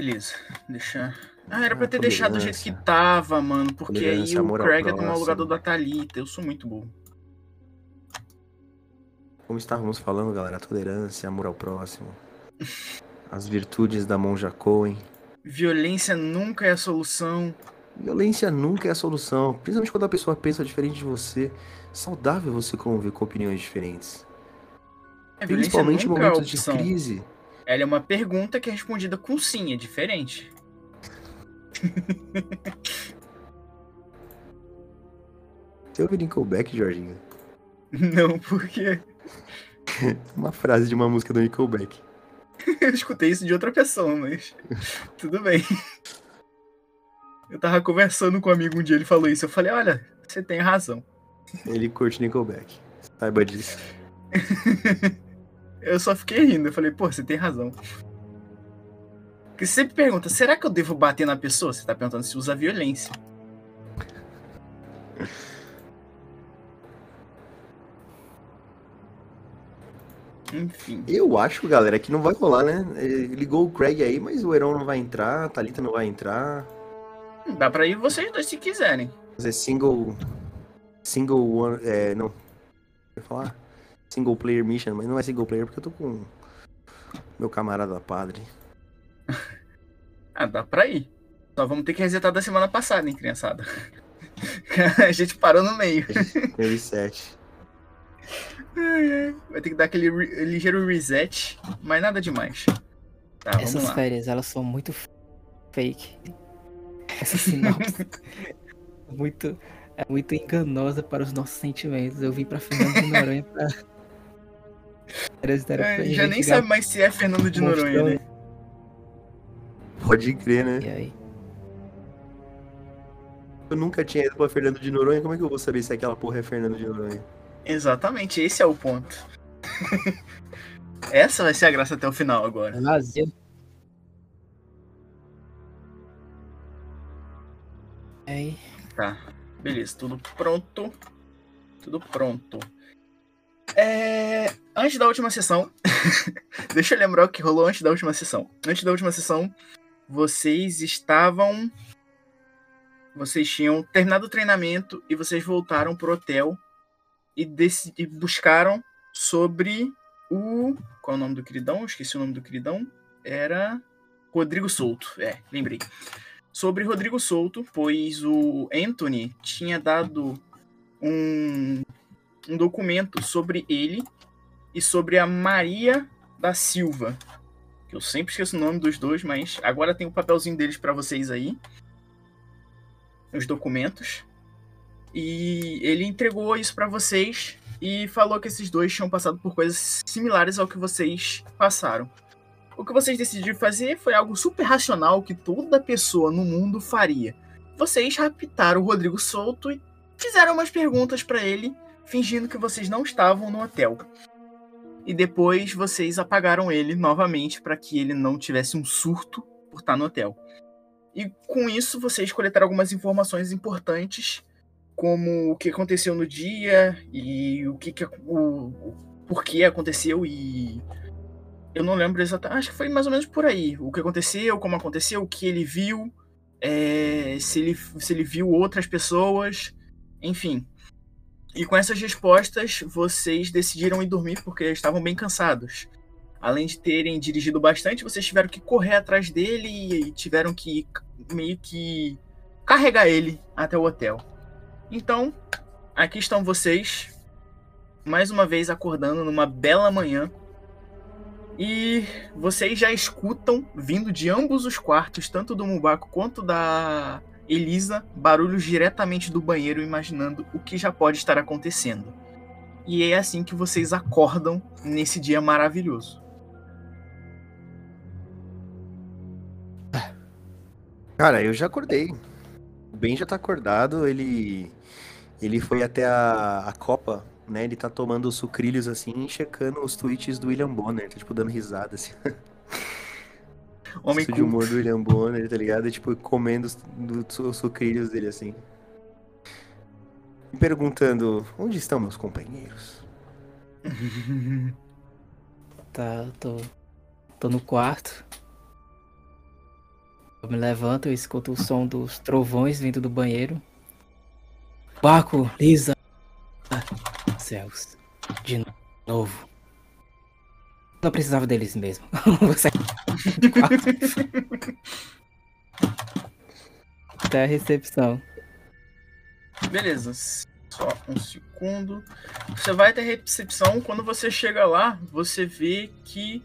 Beleza, deixa. Ah, era pra ter deixado do jeito que tava, mano. Porque aí o Craig é tomar o lugar do da Thalita. Eu sou muito bom. Como estávamos falando, galera, tolerância, amor ao próximo. As virtudes da monja Cohen. Violência nunca é a solução. Violência nunca é a solução. Principalmente quando a pessoa pensa diferente de você. Saudável você conviver com opiniões diferentes. A Principalmente em é momentos é de crise. Ela é uma pergunta que é respondida com sim, é diferente. Você ouviu Nickelback, Jorginho? Não, por quê? uma frase de uma música do Nickelback. Eu escutei isso de outra pessoa, mas tudo bem. Eu tava conversando com um amigo um dia, ele falou isso. Eu falei, olha, você tem razão. Ele curte Nickelback. Saiba disso. Eu só fiquei rindo. Eu falei, pô, você tem razão. Porque você sempre pergunta, será que eu devo bater na pessoa? Você tá perguntando se usa violência. Enfim. Eu acho, galera, que não vai rolar, né? Ligou o Craig aí, mas o Heron não vai entrar, a Thalita não vai entrar. Dá pra ir vocês dois se quiserem. Fazer single. Single one. É, não. Eu falar? Single player mission, mas não é single player porque eu tô com meu camarada padre. ah, dá pra ir. Só vamos ter que resetar da semana passada, hein, criançada? a gente parou no meio. Reset. Vai ter que dar aquele re ligeiro reset, mas nada demais. Tá, Essas férias, elas são muito fake. Essa sinopse é muito, é muito enganosa para os nossos sentimentos. Eu vim pra Fernando de Noronha pra. É, já nem sabe mais se é Fernando de Noronha, né? Pode crer, né? E aí? Eu nunca tinha ido pra Fernando de Noronha, como é que eu vou saber se aquela porra é Fernando de Noronha? Exatamente, esse é o ponto. Essa vai ser a graça até o final agora. É vazio. Aí. Tá, beleza, tudo pronto. Tudo pronto. É... Antes da última sessão, deixa eu lembrar o que rolou antes da última sessão. Antes da última sessão, vocês estavam. Vocês tinham terminado o treinamento e vocês voltaram pro hotel e, e buscaram sobre o. Qual é o nome do queridão? Esqueci o nome do queridão. Era Rodrigo Souto. É, lembrei. Sobre Rodrigo Souto, pois o Anthony tinha dado um, um documento sobre ele e sobre a Maria da Silva. Que eu sempre esqueço o nome dos dois, mas agora tem o papelzinho deles para vocês aí. Os documentos. E ele entregou isso para vocês e falou que esses dois tinham passado por coisas similares ao que vocês passaram. O que vocês decidiram fazer foi algo super racional que toda pessoa no mundo faria. Vocês raptaram o Rodrigo Souto e fizeram umas perguntas para ele, fingindo que vocês não estavam no hotel. E depois vocês apagaram ele novamente para que ele não tivesse um surto por estar no hotel. E com isso vocês coletaram algumas informações importantes como o que aconteceu no dia e o que, que o, o porquê aconteceu e eu não lembro exatamente, acho que foi mais ou menos por aí, o que aconteceu, como aconteceu, o que ele viu, é, se, ele, se ele viu outras pessoas, enfim. E com essas respostas, vocês decidiram ir dormir porque estavam bem cansados. Além de terem dirigido bastante, vocês tiveram que correr atrás dele e tiveram que meio que carregar ele até o hotel. Então, aqui estão vocês, mais uma vez acordando numa bela manhã. E vocês já escutam, vindo de ambos os quartos, tanto do Mubaco quanto da Elisa, barulhos diretamente do banheiro, imaginando o que já pode estar acontecendo. E é assim que vocês acordam nesse dia maravilhoso. Cara, eu já acordei. O Ben já tá acordado, ele ele foi até a, a Copa, né? Ele tá tomando os sucrilhos assim, checando os tweets do William Bonner, tá, tipo, dando risada assim. Homem de humor do William Bonner, tá ligado? E, tipo, comendo os, os sucrilhos dele assim. Perguntando: onde estão meus companheiros? tá, tô. tô no quarto. Eu me levanto, eu escuto o som dos trovões vindo do banheiro. Baco, Lisa. Céus. De novo. Não precisava deles mesmo. a recepção. Beleza. Só um segundo. Você vai a recepção. Quando você chega lá, você vê que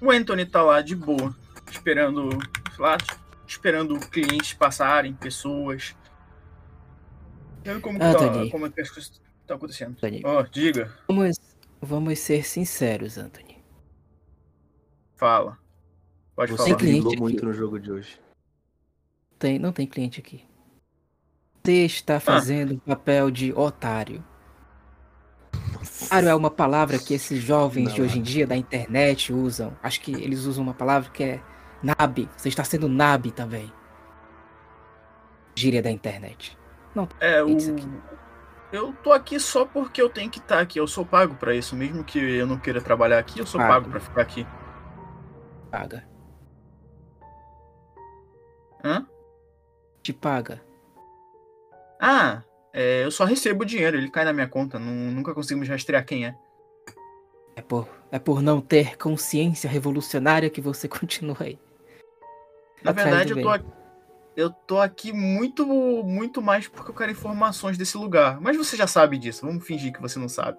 o Anthony tá lá de boa, esperando lá, esperando clientes passarem, pessoas. Vendo como, ah, tá, como é que as coisas estão tá acontecendo. Ó, oh, diga. Vamos, vamos ser sinceros, Anthony. Fala. Pode Você falar. Cliente muito no jogo de hoje. Tem, não tem cliente aqui. Você está ah. fazendo um papel de otário. Otário é uma palavra que esses jovens não, de hoje em dia da internet usam. Acho que eles usam uma palavra que é nab. Você está sendo nab também. Gíria da internet. Não é o eu tô aqui só porque eu tenho que estar tá aqui. Eu sou pago para isso, mesmo que eu não queira trabalhar aqui, eu sou pago, pago para ficar aqui. Paga. Hã? Te paga. Ah, é, eu só recebo o dinheiro, ele cai na minha conta, não, nunca conseguimos rastrear quem é. É por, é por não ter consciência revolucionária que você continua aí. Na verdade, eu tô, aqui, eu tô aqui muito, muito mais porque eu quero informações desse lugar. Mas você já sabe disso, vamos fingir que você não sabe.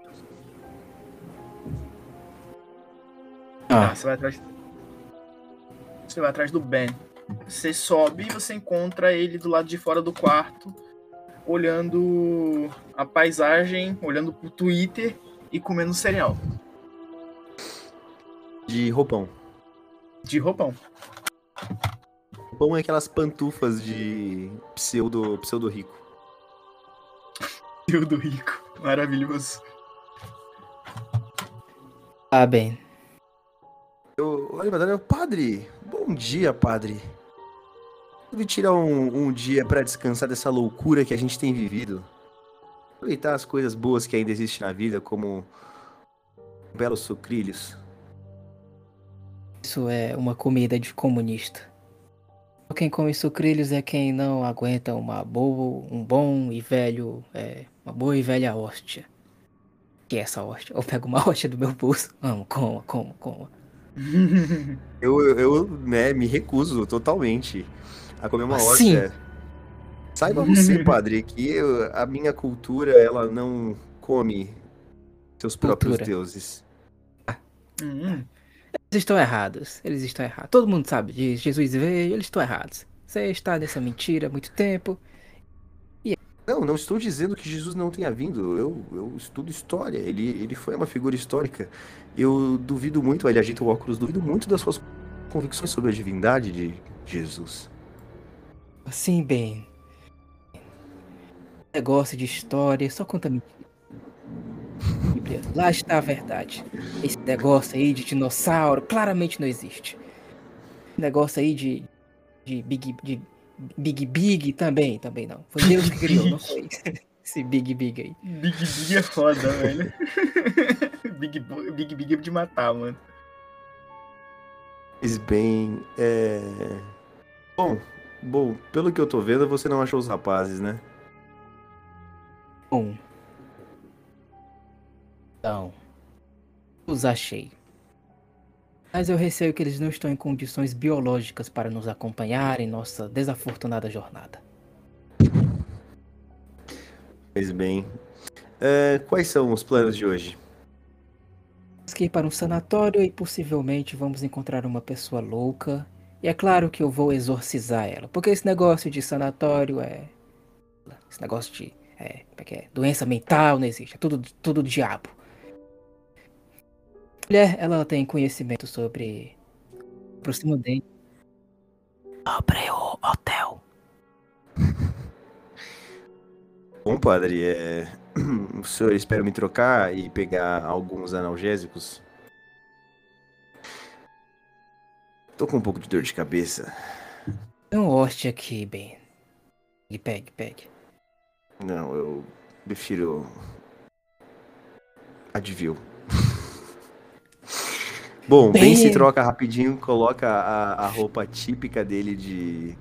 Ah. ah você vai atrás. Você vai atrás do Ben. Você sobe e você encontra ele do lado de fora do quarto olhando a paisagem, olhando pro Twitter e comendo cereal. De roupão. De roupão. Roupão é aquelas pantufas de pseudo, pseudo rico. pseudo rico. Maravilhoso. Ah, bem. Eu, olha, padre. Bom dia, padre. Deve tirar um, um dia para descansar dessa loucura que a gente tem vivido. Aproveitar as coisas boas que ainda existem na vida, como belos sucrilhos. Isso é uma comida de comunista. Quem come sucrilhos é quem não aguenta uma boa, um bom e velho, é, uma boa e velha hóstia. Que é essa hóstia? Eu pego uma hóstia do meu bolso. Amo, coma, coma, coma. Eu, eu né, me recuso totalmente a comer uma assim? hóstia. Saiba você, padre, que eu, a minha cultura, ela não come seus próprios cultura. deuses. Hum. Eles estão errados. Eles estão errados. Todo mundo sabe disso. Jesus veio, eles estão errados. Você está nessa mentira há muito tempo. Não, não estou dizendo que Jesus não tenha vindo. Eu, eu estudo história. Ele, ele foi uma figura histórica. Eu duvido muito, ele agita o óculos, duvido muito das suas convicções sobre a divindade de Jesus. Assim, bem. Negócio de história, só conta mentira. Lá está a verdade. Esse negócio aí de dinossauro claramente não existe. Negócio aí de, de Big, de Big Big também, também não. Foi Deus que criou, não foi esse Big Big aí. Big Big é foda, velho. Big, Big Big é de matar, mano. Mas bem, é... Bom, Bom, pelo que eu tô vendo, você não achou os rapazes, né? Bom. Então. Os achei. Mas eu receio que eles não estão em condições biológicas para nos acompanhar em nossa desafortunada jornada. Pois bem. É, quais são os planos de hoje? Vamos ir para um sanatório e possivelmente vamos encontrar uma pessoa louca e é claro que eu vou exorcizar ela, porque esse negócio de sanatório é. Esse negócio de. É, é é? Doença mental não existe, é tudo, tudo diabo. A mulher, ela tem conhecimento sobre. Próximo dele. Sobre o hotel. Bom, padre, é... o senhor espera me trocar e pegar alguns analgésicos? Tô com um pouco de dor de cabeça. Tem um hoste aqui, Ben. Pegue, pegue. Não, eu prefiro. Advil. Bom, Ben se troca rapidinho, coloca a, a roupa típica dele de,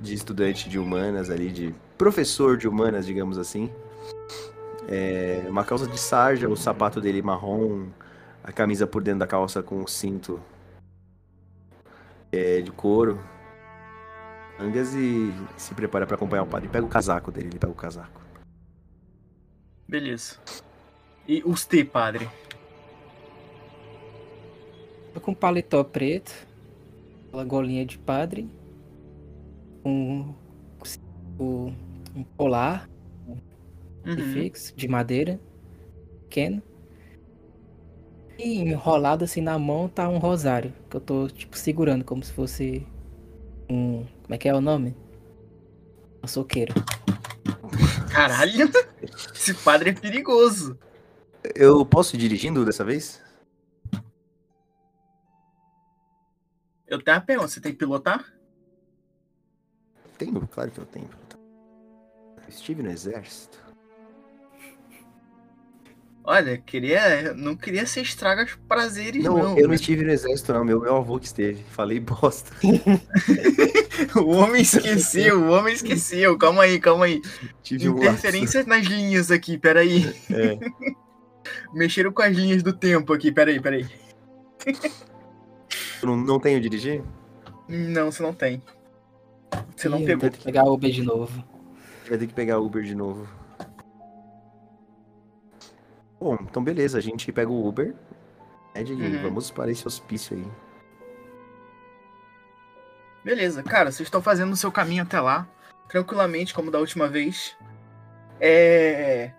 de estudante de humanas ali, de professor de humanas, digamos assim. É, uma calça de sarja, o sapato dele marrom, a camisa por dentro da calça com o cinto é, de couro. Angas e se prepara para acompanhar o padre. Pega o casaco dele, ele pega o casaco. Beleza. E os T, padre? Tô com paletó preto, aquela golinha de padre, um, um, polar uhum. fixo, de madeira, pequeno. E enrolado assim na mão tá um rosário, que eu tô tipo segurando como se fosse um. Como é que é o nome? Um soqueiro. Caralho! Esse padre é perigoso. Eu posso ir dirigindo dessa vez? Eu tenho a pergunta, você tem que pilotar? Tenho, claro que eu tenho. estive no exército. Olha, queria, não queria ser estraga os prazeres, não. Não, eu não estive no exército, não. Meu, meu avô que esteve. Falei bosta. o homem esqueceu, o homem esqueceu. Calma aí, calma aí. Tive Interferências um nas linhas aqui, peraí. É. Mexeram com as linhas do tempo aqui, peraí, peraí. não, não tenho dirigir? Não, você não tem. Você Ih, não pegou. Vai ter que pegar Uber de novo. Vai ter que pegar Uber de novo. Bom, então beleza, a gente pega o Uber né, e uhum. vamos para esse hospício aí. Beleza, cara, vocês estão fazendo o seu caminho até lá, tranquilamente, como da última vez. É...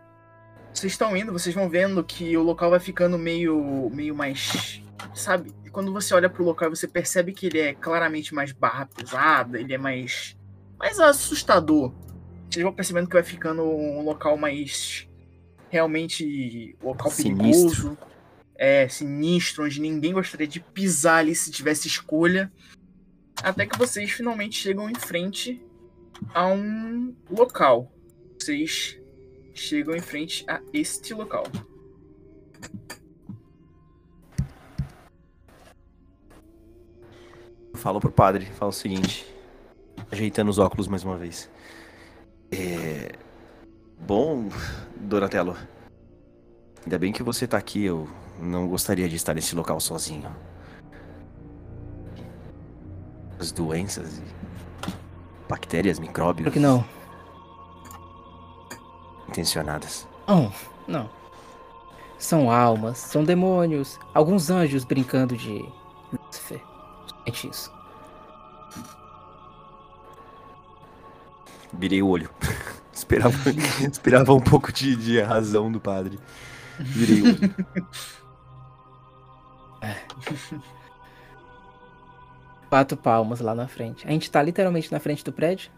Vocês estão indo, vocês vão vendo que o local vai ficando meio, meio mais. Sabe? Quando você olha pro local, você percebe que ele é claramente mais barra pesada, ele é mais. mais assustador. Vocês vão percebendo que vai ficando um local mais realmente local sinistro. perigoso, é sinistro, onde ninguém gostaria de pisar ali se tivesse escolha. Até que vocês finalmente chegam em frente a um local. Vocês chegam em frente a este local. Fala pro padre, fala o seguinte, ajeitando os óculos mais uma vez. É, Bom, Donatello. Ainda bem que você tá aqui. Eu não gostaria de estar nesse local sozinho. As doenças e bactérias, micróbios. Por que não? Intencionadas. Não, não. São almas, são demônios, alguns anjos brincando de isso. Virei o olho. Esperava, esperava um pouco de, de razão do padre. Virei o É. Quatro palmas lá na frente. A gente tá literalmente na frente do prédio?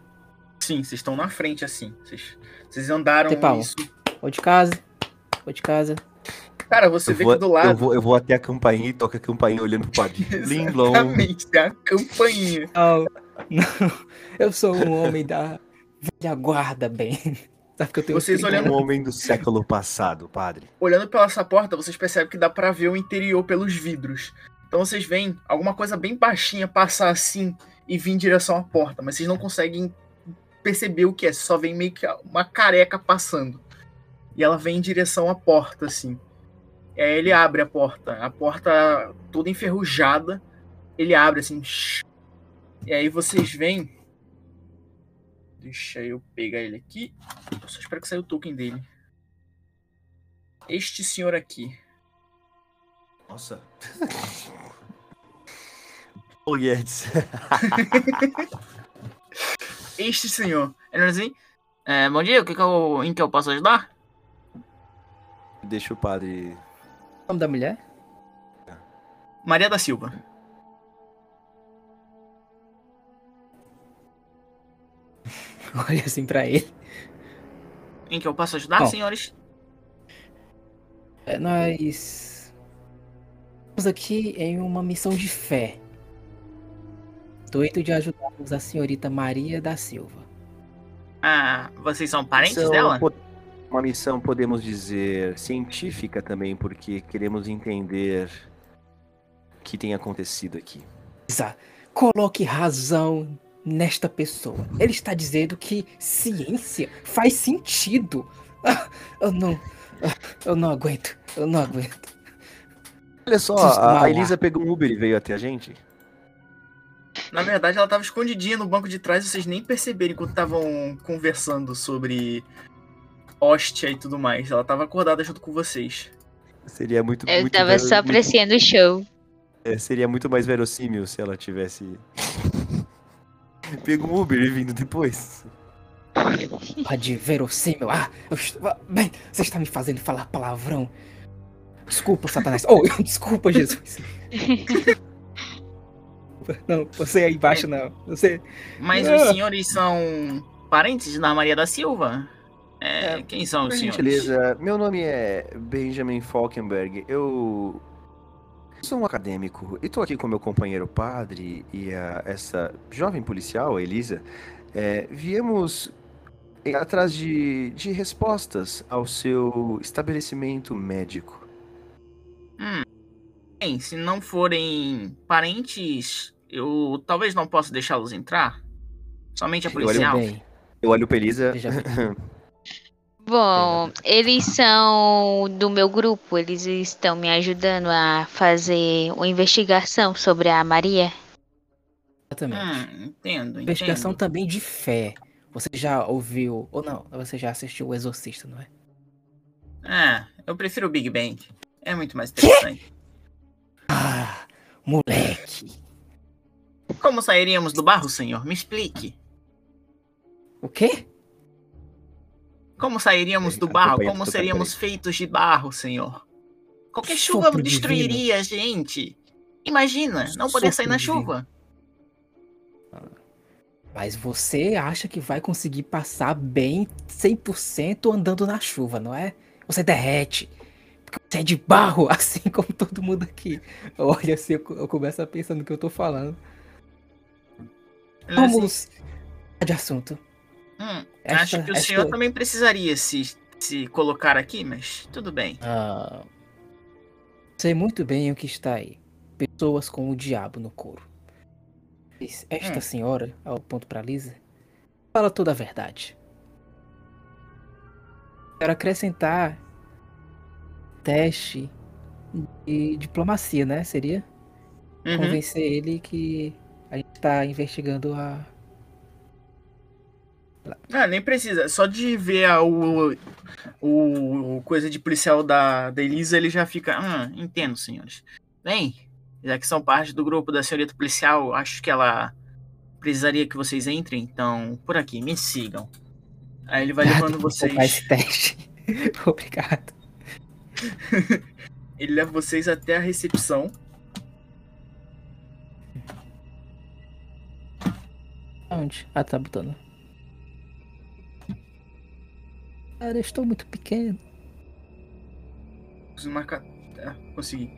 Sim, vocês estão na frente assim. Vocês, vocês andaram isso. Ou de casa. Ou de casa. Cara, você eu vê vou, que do lado. Eu vou, eu vou até a campainha e toca a campainha olhando pro padre. Exatamente, é a campainha. Não, não. Eu sou um homem da velha guarda, bem. Sabe que eu tenho vocês olhando um homem do século passado, padre. Olhando pela essa porta, vocês percebem que dá para ver o interior pelos vidros. Então vocês veem alguma coisa bem baixinha passar assim e vir em direção à porta, mas vocês não conseguem perceber o que é, só vem meio que uma careca passando. E ela vem em direção à porta assim. E aí ele abre a porta, a porta toda enferrujada, ele abre assim. E aí vocês veem Deixa eu pegar ele aqui. Eu só espero que saia o token dele. Este senhor aqui. Nossa. o Guedes. este senhor. Ele assim, é, bom dia, o que, que eu, em que eu posso ajudar? Deixa o padre. O nome da mulher? Maria da Silva. Olha assim para ele. Em que eu posso ajudar, Bom, senhores? É, nós estamos aqui em uma missão de fé. Doido de ajudarmos a senhorita Maria da Silva. Ah, vocês são parentes missão, dela? Uma missão, podemos dizer, científica também, porque queremos entender que tem acontecido aqui. Coloque razão nesta pessoa. Ele está dizendo que ciência faz sentido. Ah, eu não. ah, Eu não aguento. Eu não aguento. Olha só, a um Elisa pegou um Uber e veio até a gente. Na verdade, ela tava escondidinha no banco de trás e vocês nem perceberam enquanto estavam conversando sobre hóstia e tudo mais. Ela tava acordada junto com vocês. Seria muito, Eu muito tava só apreciando o show. é, seria muito mais verossímil se ela tivesse pego um Uber e vindo depois. Pode verossímil. Ah, eu estou... ah, bem, você está me fazendo falar palavrão. Desculpa, Satanás. Oh, desculpa, Jesus. Não, você aí embaixo não. Você. Mas Ah. os senhores são parentes da Maria da Silva? É, É, quem são os senhores? gentileza, meu nome é Benjamin Falkenberg. Eu sou um acadêmico e tô aqui com meu companheiro padre e a- essa jovem policial, a Elisa. É, viemos em- atrás de, de respostas ao seu estabelecimento médico. Bem, se não forem parentes, eu talvez não possa deixá-los entrar. Somente a Eu olho policial. Bem, Eu olho pra Elisa. Bom, eles são do meu grupo, eles estão me ajudando a fazer uma investigação sobre a Maria. Exatamente. Hum, entendo, Investigação entendo. também de fé. Você já ouviu. Ou não, você já assistiu O Exorcista, não é? Ah, eu prefiro o Big Bang. É muito mais interessante. Ah, moleque. Como sairíamos do barro, senhor? Me explique. O quê? Como sairíamos do barro? acompanha, Como seríamos feitos de barro, senhor? Qualquer chuva Sopro destruiria a gente. Imagina, não poder sair Sopro na divino. chuva. Mas você acha que vai conseguir passar bem 100% andando na chuva, não é? Você derrete. Porque você é de barro, assim como todo mundo aqui. Olha assim, eu, eu começo a pensar no que eu tô falando. Ele assim, Vamos de assunto. Hum, acho que o senhor também precisaria se, se colocar aqui, mas tudo bem. Ah, sei muito bem o que está aí. Pessoas com o diabo no couro. Esta Hum. senhora, ao ponto pra Lisa, fala toda a verdade. Quero acrescentar teste de diplomacia, né? Seria Uhum. convencer ele que a gente tá investigando a. Ah, nem precisa. Só de ver a- o, o, o coisa de policial da, da Elisa, ele já fica. Ah, entendo, senhores. Bem, já que são parte do grupo da senhorita policial, acho que ela precisaria que vocês entrem, então, por aqui, me sigam. Aí ele vai levando por vocês. topar esse teste. Obrigado. Ele leva vocês até a recepção. Onde? Ah, tá botando. Cara, eu estou muito pequeno. Preciso marcar. Ah, consegui.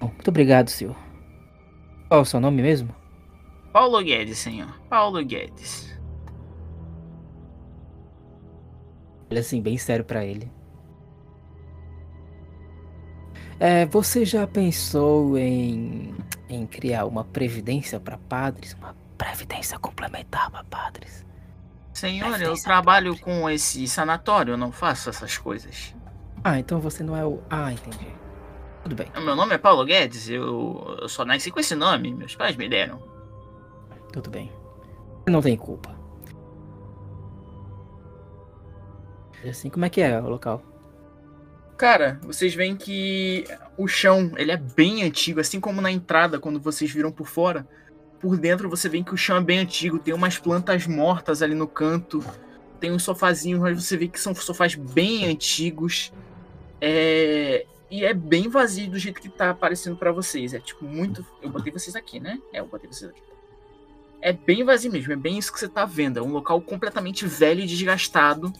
Bom, muito obrigado, senhor. Qual é o seu nome mesmo? Paulo Guedes, senhor. Paulo Guedes. Olha assim, bem sério pra ele. É, você já pensou em, em criar uma previdência para padres? Uma previdência complementar para padres? Senhor, eu trabalho com esse sanatório, eu não faço essas coisas. Ah, então você não é o. Ah, entendi. Tudo bem, Meu nome é Paulo Guedes, eu, eu só nasci com esse nome, meus pais me deram. tudo bem. Você não tem culpa. E Assim, como é que é o local? Cara, vocês veem que o chão, ele é bem antigo, assim como na entrada, quando vocês viram por fora. Por dentro você vê que o chão é bem antigo, tem umas plantas mortas ali no canto, tem uns sofazinhos, mas você vê que são sofás bem antigos. É... E é bem vazio do jeito que tá aparecendo pra vocês. É tipo muito. Eu botei vocês aqui, né? É, eu botei vocês aqui. É bem vazio mesmo, é bem isso que você tá vendo. É um local completamente velho e desgastado.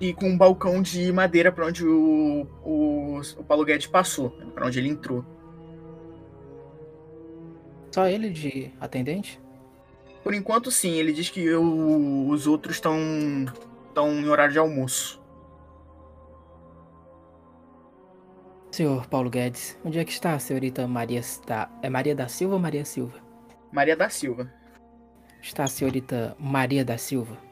E com um balcão de madeira pra onde o, o, o Paulo Guedes passou, pra onde ele entrou. Só ele de atendente? Por enquanto, sim. Ele diz que eu, os outros estão estão em horário de almoço. Senhor Paulo Guedes, onde é que está a senhorita Maria está? É Maria da Silva ou Maria Silva? Maria da Silva. Está a senhorita Maria da Silva?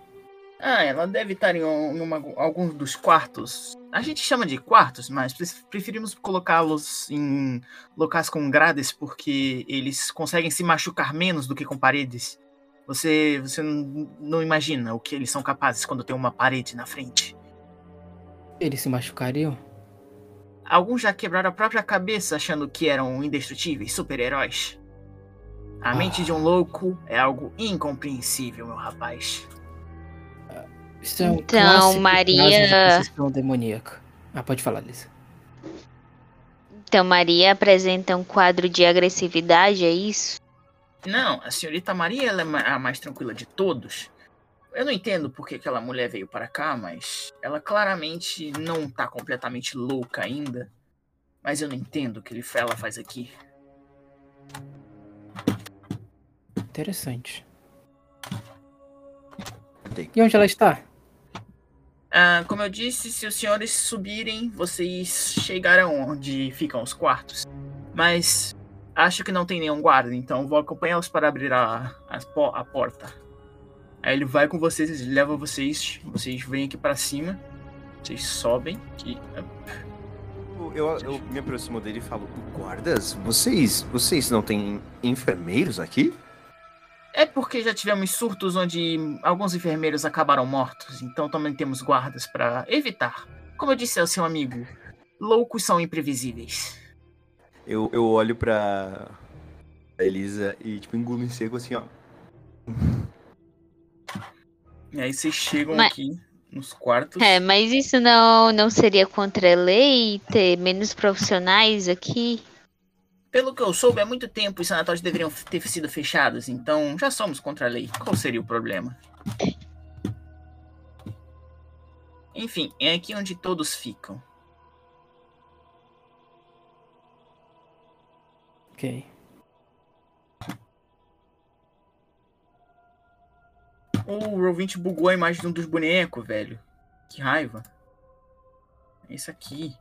Ah, ela deve estar em uma, alguns dos quartos. A gente chama de quartos, mas preferimos colocá-los em locais com grades porque eles conseguem se machucar menos do que com paredes. Você, você não imagina o que eles são capazes quando tem uma parede na frente. Eles se machucariam? Alguns já quebraram a própria cabeça achando que eram indestrutíveis, super-heróis. A ah. mente de um louco é algo incompreensível, meu rapaz. Isso é um então, Maria. De demoníaca. Ah, pode falar, Lisa. Então, Maria apresenta um quadro de agressividade, é isso? Não, a senhorita Maria ela é a mais tranquila de todos. Eu não entendo por que aquela mulher veio para cá, mas ela claramente não tá completamente louca ainda. Mas eu não entendo o que ela faz aqui. Interessante. E onde ela está? Ah, como eu disse, se os senhores subirem, vocês chegarão onde ficam os quartos. Mas acho que não tem nenhum guarda, então vou acompanhá-los para abrir a, a, a, porta. Aí ele vai com vocês, ele leva vocês, vocês vêm aqui para cima, vocês sobem. Que... Eu, eu me aproximo dele e falo: Guardas, vocês, vocês não têm enfermeiros aqui? É porque já tivemos surtos onde alguns enfermeiros acabaram mortos, então também temos guardas para evitar. Como eu disse ao seu amigo, loucos são imprevisíveis. Eu, eu olho pra Elisa e, tipo, engulo em seco assim, ó. E aí vocês chegam mas... aqui nos quartos. É, mas isso não, não seria contra a lei ter menos profissionais aqui? Pelo que eu soube, há muito tempo os sanatórios deveriam ter sido fechados, então já somos contra a lei. Qual seria o problema? Enfim, é aqui onde todos ficam. Ok. O Roll20 bugou a imagem de um dos bonecos, velho. Que raiva. É isso aqui.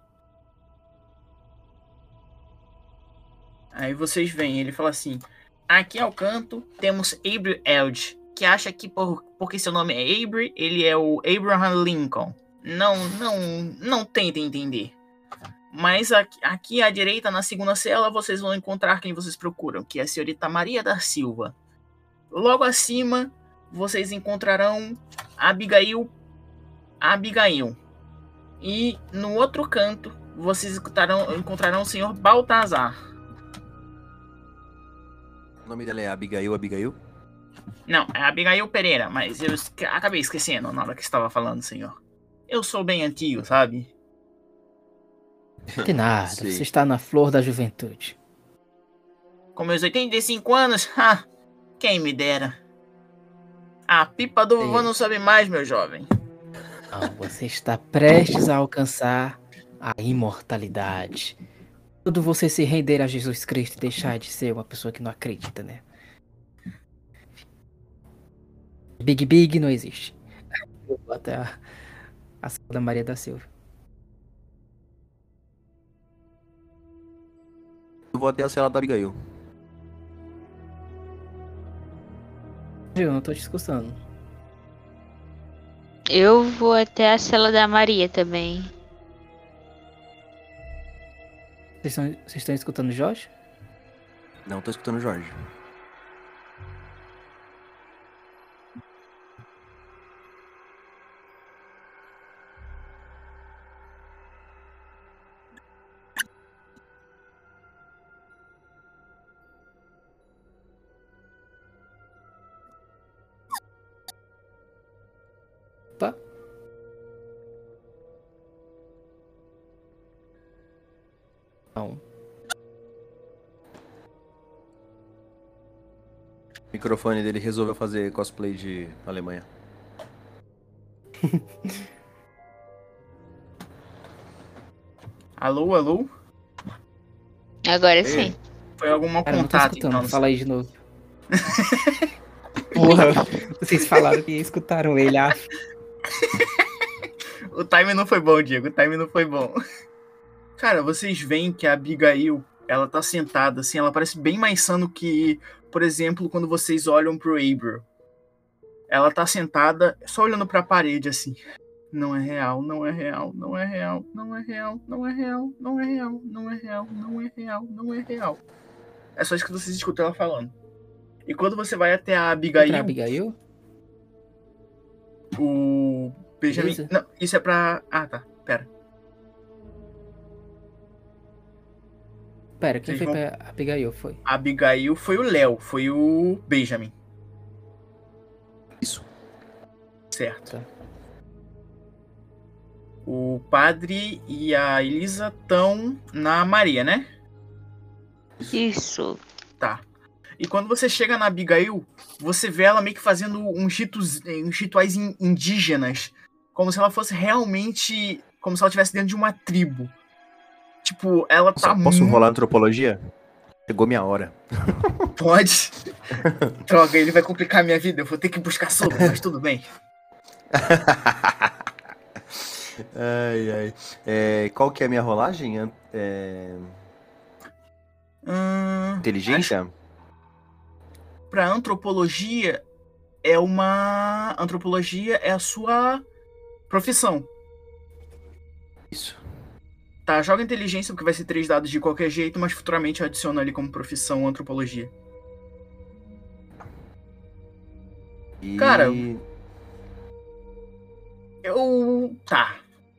Aí vocês veem, ele fala assim: aqui ao canto temos Abraham Eld, que acha que por, porque seu nome é Avery, ele é o Abraham Lincoln. Não, não, não tentem entender. Mas aqui, aqui à direita, na segunda cela, vocês vão encontrar quem vocês procuram, que é a senhorita Maria da Silva. Logo acima, vocês encontrarão Abigail. Abigail. E no outro canto, vocês encontrarão, encontrarão o senhor Baltazar. O nome dela é Abigail Abigail? Não, é Abigail Pereira, mas eu acabei esquecendo na hora que estava falando, senhor. Eu sou bem antigo, sabe? De nada, você está na flor da juventude. Com meus 85 anos, ha, quem me dera. A pipa do vovô não sabe mais, meu jovem. Não, você está prestes a alcançar a imortalidade quando você se render a Jesus Cristo e deixar de ser uma pessoa que não acredita, né? Big Big não existe. Eu vou até a, a sala da Maria da Silva. Eu vou até a cela da Abigail. Eu não tô te escutando. Eu vou até a cela da Maria também. Vocês estão, escutando o Jorge? Não, tô escutando o Jorge. Microfone dele resolveu fazer cosplay de Alemanha. alô, alô? Agora Ei. sim. Foi alguma Cara, contato, então. Fala aí de novo. Porra, vocês falaram que escutaram ele, acho. o time não foi bom, Diego. O time não foi bom. Cara, vocês veem que a Abigail, ela tá sentada, assim, ela parece bem mais sano que, por exemplo, quando vocês olham pro Abel. Ela tá sentada, só olhando pra parede, assim. Não é real, não é real, não é real, não é real, não é real, não é real, não é real, não é real, não é real. É só isso que vocês escutam ela falando. E quando você vai até a Abigail. Pra Abigail? O Benjamin. Beleza. Não, isso é pra. Ah, tá. Pera. Pera, quem Vocês foi vão- pra Abigail? Foi. A Abigail foi o Léo, foi o Benjamin. Isso. Certo. Tá. O padre e a Elisa estão na Maria, né? Isso. Tá. E quando você chega na Abigail, você vê ela meio que fazendo uns, ritos, uns rituais in- indígenas. Como se ela fosse realmente. Como se ela estivesse dentro de uma tribo. Tipo, ela tá Posso, posso muito. rolar antropologia? Chegou minha hora. Pode. Droga, ele vai complicar a minha vida. Eu vou ter que buscar sopa, mas tudo bem. ai, ai. É, qual que é a minha rolagem? É, Hum, inteligência? pra antropologia é uma. Antropologia é a sua profissão. Isso. Tá, joga inteligência, porque vai ser três dados de qualquer jeito, mas futuramente eu adiciono ali como profissão antropologia. E... Cara, Eu. Tá.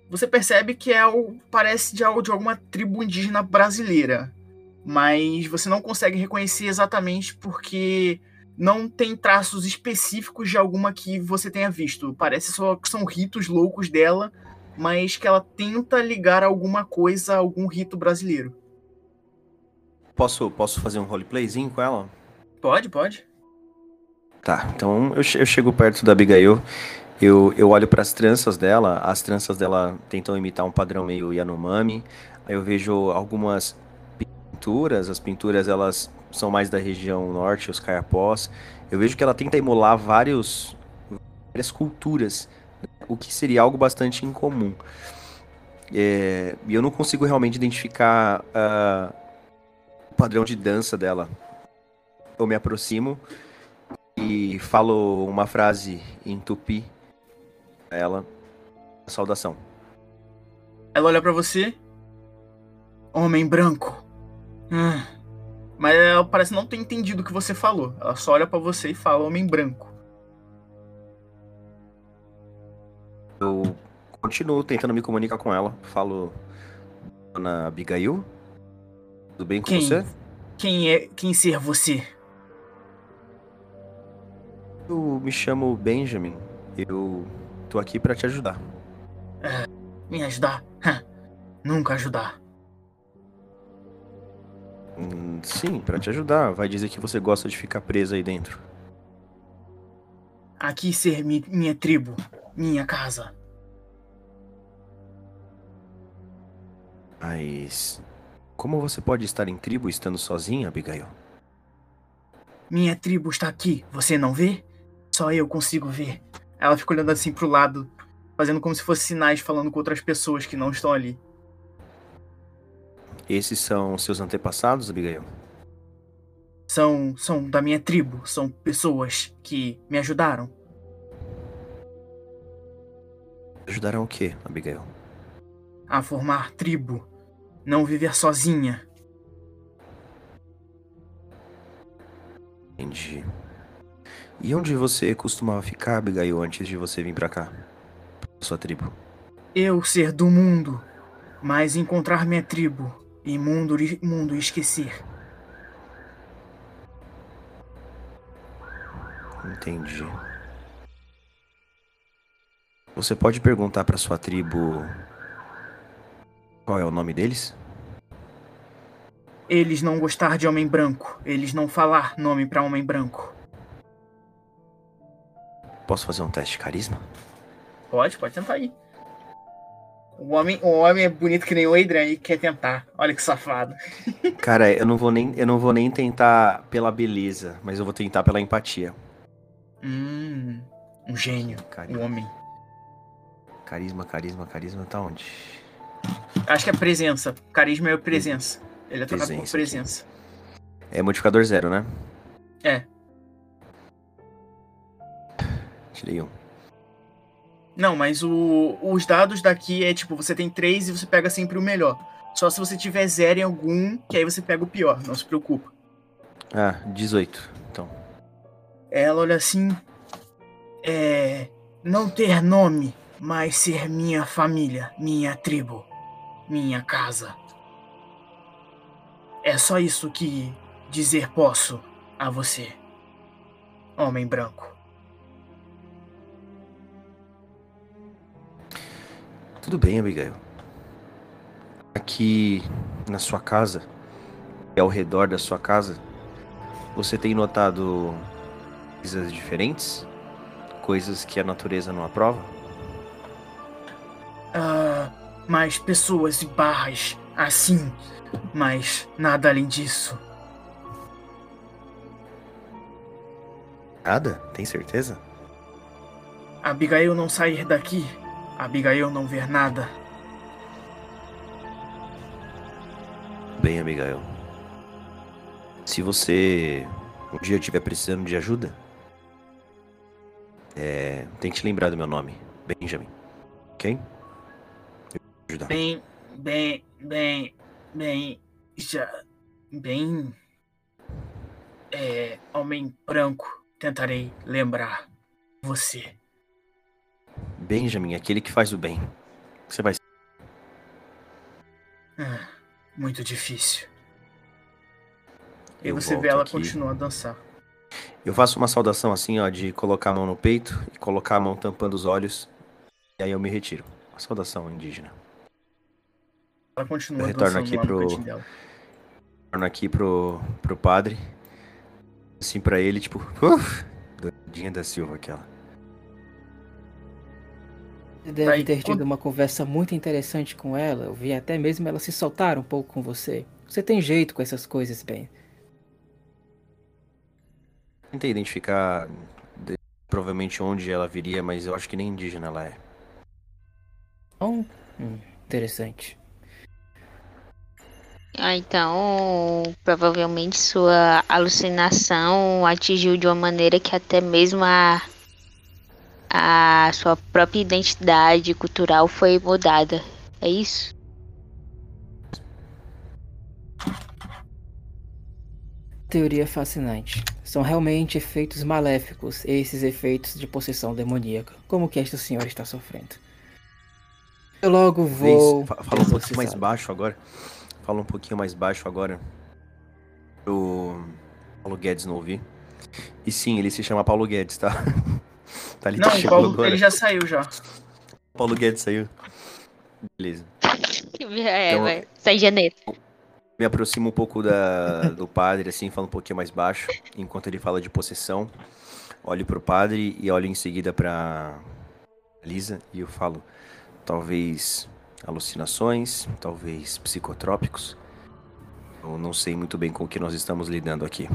Você percebe que é o. Parece de de alguma tribo indígena brasileira. Mas você não consegue reconhecer exatamente porque não tem traços específicos de alguma que você tenha visto. Parece só que são ritos loucos dela, mas que ela tenta ligar alguma coisa a algum rito brasileiro. Posso, posso fazer um roleplayzinho com ela? Pode, pode. Tá, então eu, eu chego perto da Abigail, eu, eu olho para as tranças dela, as tranças dela tentam imitar um padrão meio Yanomami, aí eu vejo algumas pinturas, as pinturas elas são mais da região norte, os caiapós, eu vejo que ela tenta emular vários, várias culturas, o que seria algo bastante incomum. É, e eu não consigo realmente identificar ah, o padrão de dança dela. Eu me aproximo e falo uma frase em tupi a ela. Saudação. Ela olha pra você. Homem branco. Ah. Mas ela parece não ter entendido o que você falou. Ela só olha pra você e fala homem branco. Continuo tentando me comunicar com ela. Falo, Dona Abigail? Tudo bem com Quem? você? Quem é quem ser você? Eu me chamo Benjamin. Eu tô aqui pra te ajudar. Me ajudar? Nunca ajudar. Hum, sim, pra te ajudar. Vai dizer que você gosta de ficar presa aí dentro. Aqui ser mi- minha tribo, minha casa. Mas como você pode estar em tribo estando sozinha, Abigail? Minha tribo está aqui, você não vê? Só eu consigo ver. Ela fica olhando assim pro lado, fazendo como se fosse sinais, falando com outras pessoas que não estão ali. Esses são seus antepassados, Abigail? São, são da minha tribo, são pessoas que me ajudaram. Ajudarão o quê, Abigail? a formar tribo, não viver sozinha. Entendi. E onde você costumava ficar, Abigail, antes de você vir pra cá? Pra sua tribo? Eu ser do mundo, mas encontrar minha tribo e mundo, mundo esquecer. Entendi. Você pode perguntar pra sua tribo qual é o nome deles? Eles não gostar de homem branco, eles não falar nome pra homem branco. Posso fazer um teste de carisma? Pode, pode tentar aí. O homem, o homem é bonito que nem o Adrian e quer tentar. Olha que safado. Cara, eu não vou nem, eu não vou nem tentar pela beleza, mas eu vou tentar pela empatia. Hum, um gênio, um Carisma, homem. carisma, carisma, carisma, tá onde? Acho que é presença. Carisma é presença. Ele é trocado por Presença, presença. É modificador zero, né? É. Tirei um. Não, mas o, os dados daqui é tipo, você tem três e você pega sempre o melhor. Só se você tiver zero em algum, que aí você pega o pior, não se preocupa. Ah, 18. Então. Ela olha assim. É. Não ter nome, mas ser minha família, minha tribo, minha casa. É só isso que dizer posso a você, homem branco. Tudo bem, Abigail. Aqui na sua casa, e ao redor da sua casa, você tem notado coisas diferentes? Coisas que a natureza não aprova? Ah, mais pessoas e barras assim, mas nada além disso. Nada? Tem certeza? Abigail não sair daqui, Abigail não ver nada. Bem, Abigail. Se você um dia estiver precisando de ajuda, é, tente lembrar do meu nome, Benjamin. Ok? Ajudar. Bem, bem, bem, bem, já, bem, é, homem branco, tentarei lembrar você. Benjamin, aquele que faz o bem. Você vai. Ah, muito difícil. E Eu você vê ela aqui. continuar a dançar. Eu faço uma saudação assim, ó, de colocar a mão no peito e colocar a mão tampando os olhos. E aí eu me retiro. Uma saudação indígena. Ela continua Eu retorno aqui pro- cantinho dela. Torno aqui pro, pro padre. Assim pra ele, tipo, uff, doidinha da Silva aquela. Você deve Aí, ter quando- tido uma conversa muito interessante com ela. Eu vi até mesmo ela se soltar um pouco com você. Você tem jeito com essas coisas, bem. Tentei identificar de- provavelmente onde ela viria, mas eu acho que nem indígena ela é. Então, hum, interessante. Ah, então, provavelmente sua alucinação atingiu de uma maneira que até mesmo a, a sua própria identidade cultural foi mudada. É isso? Teoria fascinante. São realmente efeitos maléficos, esses efeitos de possessão demoníaca, como que esta senhora está sofrendo. Eu logo vou. Fala um pouquinho mais baixo agora. Fala um pouquinho mais baixo agora. O Paulo Guedes não ouvir. E sim, ele se chama Paulo Guedes, tá? tá ali, Não, tá o chegando Paulo, agora. ele já saiu já. Paulo Guedes saiu. Beleza. É, Então- vai. Sai janeiro. Me aproximo um pouco da, do padre, assim, falo um pouquinho mais baixo, enquanto ele fala de possessão. Olho pro padre e olho em seguida pra Lisa e eu falo, talvez alucinações, talvez psicotrópicos. Eu não sei muito bem com o que nós estamos lidando aqui.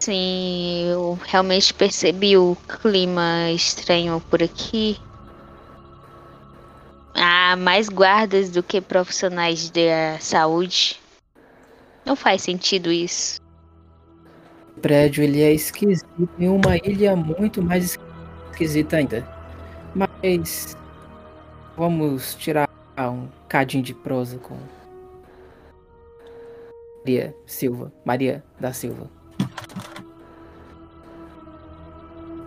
Sim, eu realmente percebi o clima estranho por aqui. Há mais guardas do que profissionais da saúde. Não faz sentido isso. O prédio ele é esquisito em uma ilha muito mais esquisita ainda. Mas vamos tirar um cadinho de prosa com Maria Silva, Maria da Silva.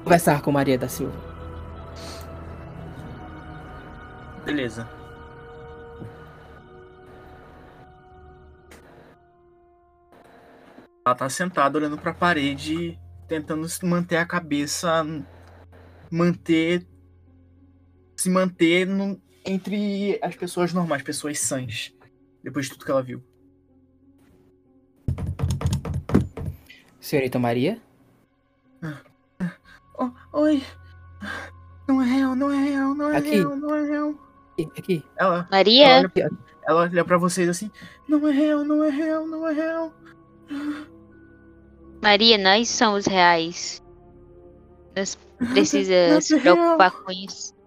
Conversar com Maria da Silva. Beleza. Ela tá sentada olhando pra parede, tentando manter a cabeça. Manter. Se manter no- entre as pessoas normais, pessoas sãs. Depois de tudo que ela viu. Senhorita Maria? Oh, oi! Não é real, não é real, não é Aqui. real, não é real. Aqui, aqui. Ela, ela Maria, olha, ela olha pra vocês assim: Não é real, não é real, não é real. Maria, nós somos reais. Nós precisa nada se é real. preocupar com isso.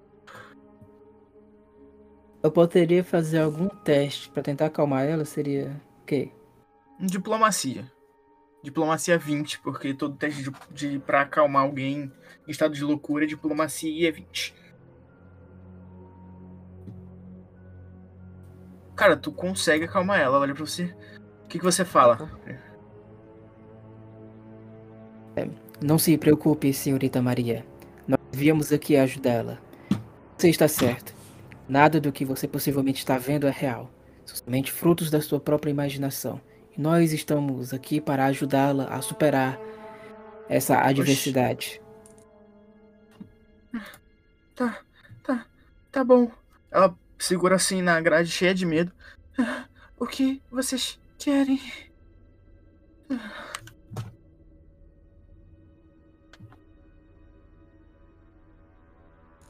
Eu poderia fazer algum teste pra tentar acalmar ela? Seria o quê? Diplomacia. Diplomacia 20, porque todo teste de, de pra acalmar alguém em estado de loucura, diplomacia é 20. Cara, tu consegue acalmar ela, olha pra você. O que, que você fala? Não se preocupe, senhorita Maria. Nós viemos aqui ajudá-la. Você está certo. Nada do que você possivelmente está vendo é real. São somente frutos da sua própria imaginação. E nós estamos aqui para ajudá-la a superar essa adversidade. Tá, tá, tá bom. Ela segura assim na grade, cheia de medo. Ah, O que vocês querem?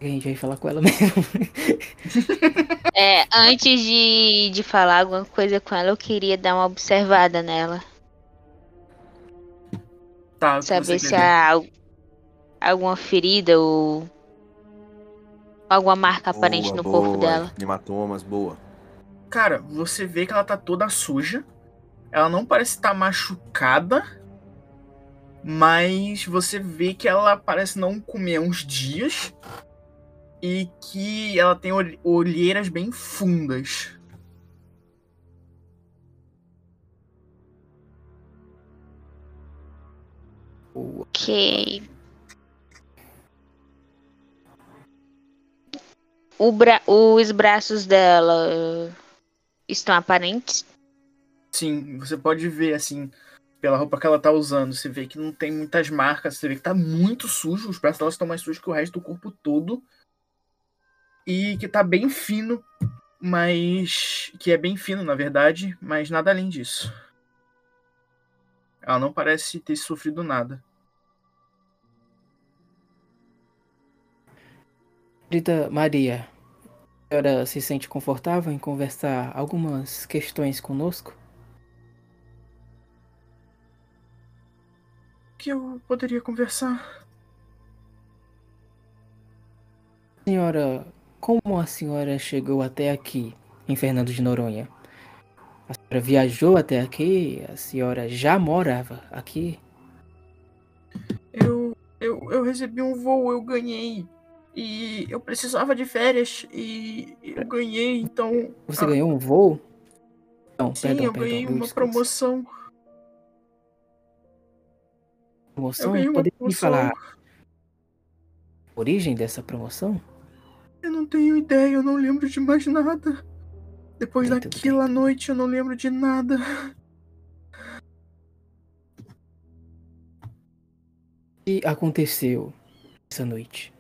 A gente vai falar com ela mesmo. É, antes de, de falar alguma coisa com ela, eu queria dar uma observada nela. Tá, Saber se há al- alguma ferida ou alguma marca aparente Boa, no boa. corpo dela. Hematomas, boa. Cara, você vê que ela tá toda suja. Ela não parece estar machucada. Mas você vê que ela parece não comer uns dias. E que ela tem ol- olheiras bem fundas. Ok. O bra os braços dela estão aparentes? Sim, você pode ver assim, pela roupa que ela tá usando. Você vê que não tem muitas marcas. Você vê que tá muito sujo. Os braços dela estão mais sujos que o resto do corpo todo. E que tá bem fino. Mas. Que é bem fino, na verdade. Mas nada além disso. Ela não parece ter sofrido nada. Senhorita Maria, a senhora se sente confortável em conversar algumas questões conosco? Que eu poderia conversar? Senhora, como a senhora chegou até aqui, em Fernando de Noronha? A senhora viajou até aqui? A senhora já morava aqui? Eu, eu, eu recebi um voo, eu ganhei. E eu precisava de férias. E eu ganhei, então. Você Ah, ganhou um voo? Não, Sim, perdão, eu perdão. ganhei uma desculpas. promoção. Promoção? Poderia me falar a origem dessa promoção? Eu não tenho ideia, eu não lembro de mais nada. Depois à noite eu não lembro de nada. O que aconteceu essa noite?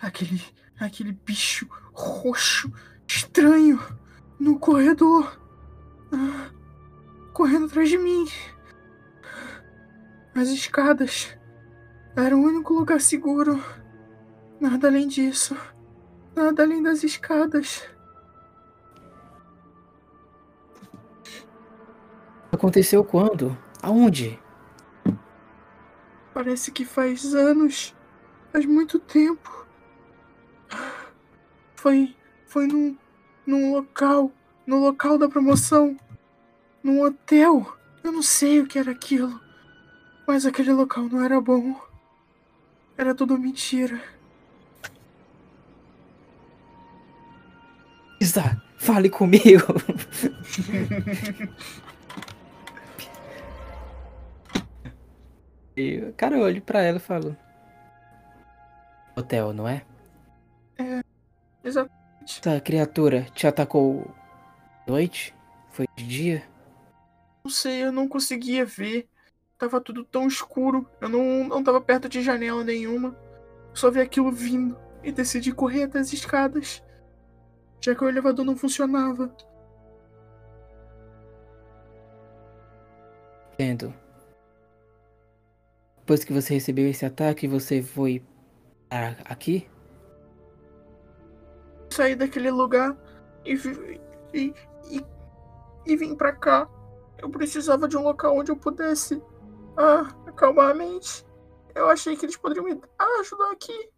Aquele. aquele bicho roxo, estranho, no corredor. Ah, correndo atrás de mim. As escadas. Era o único lugar seguro. Nada além disso. Nada além das escadas. Aconteceu quando? Aonde? Parece que faz anos. Faz muito tempo. Foi. Foi num. num local. No local da promoção. Num hotel. Eu não sei o que era aquilo. Mas aquele local não era bom. Era tudo mentira. Fale comigo. E, cara, eu olho pra ela e falo: Hotel, não é? Exato. Essa criatura te atacou à noite? Foi de dia? Não sei, eu não conseguia ver. Tava tudo tão escuro. Eu não, não tava perto de janela nenhuma. Só vi aquilo vindo e decidi correr até as escadas. Já que o elevador não funcionava. Entendo. Depois que você recebeu esse ataque, você foi aqui? Saí daquele lugar e, e, e, e vim pra cá. Eu precisava de um local onde eu pudesse ah, acalmar a mente. Eu achei que eles poderiam me ajudar aqui.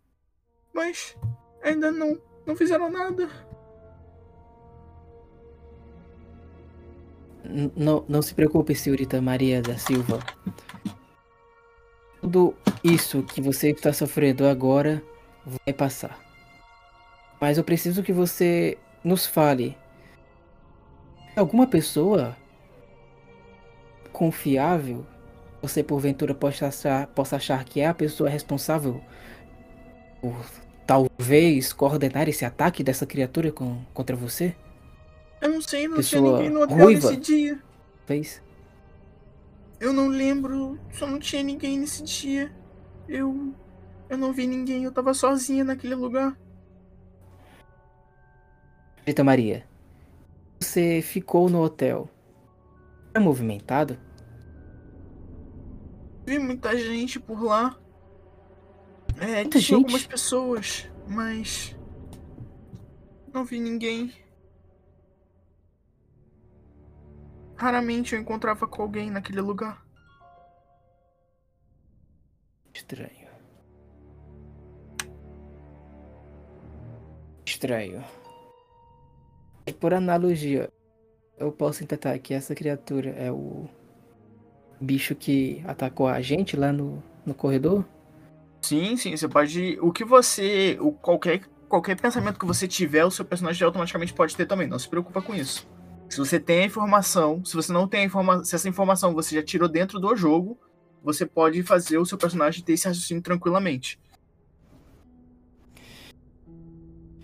Mas ainda não, Não fizeram nada. Não, se preocupe, senhorita Maria da Silva. Tudo isso que você está sofrendo agora vai passar. Mas eu preciso que você nos fale. Alguma pessoa confiável, você porventura possa achar, possa achar que é a pessoa responsável por talvez coordenar esse ataque dessa criatura com, contra você? Eu não sei, não Pessoa tinha ninguém no hotel ruiva? nesse dia. Fez? Eu não lembro, só não tinha ninguém nesse dia. Eu. Eu não vi ninguém, eu tava sozinha naquele lugar. Rita Maria, você ficou no hotel. É movimentado? Vi muita gente por lá. É, Muita tinha algumas gente? pessoas, mas. Não vi ninguém. Raramente eu encontrava com alguém naquele lugar. Estranho. Estranho. E por analogia, eu posso interpretar que essa criatura é o bicho que atacou a gente lá no, no corredor? Sim, sim, você pode. O que você. O, qualquer, qualquer pensamento que você tiver, o seu personagem automaticamente pode ter também. Não se preocupa com isso. Se você tem a informação, se você não tem a informação, se essa informação você já tirou dentro do jogo, você pode fazer o seu personagem ter esse raciocínio tranquilamente.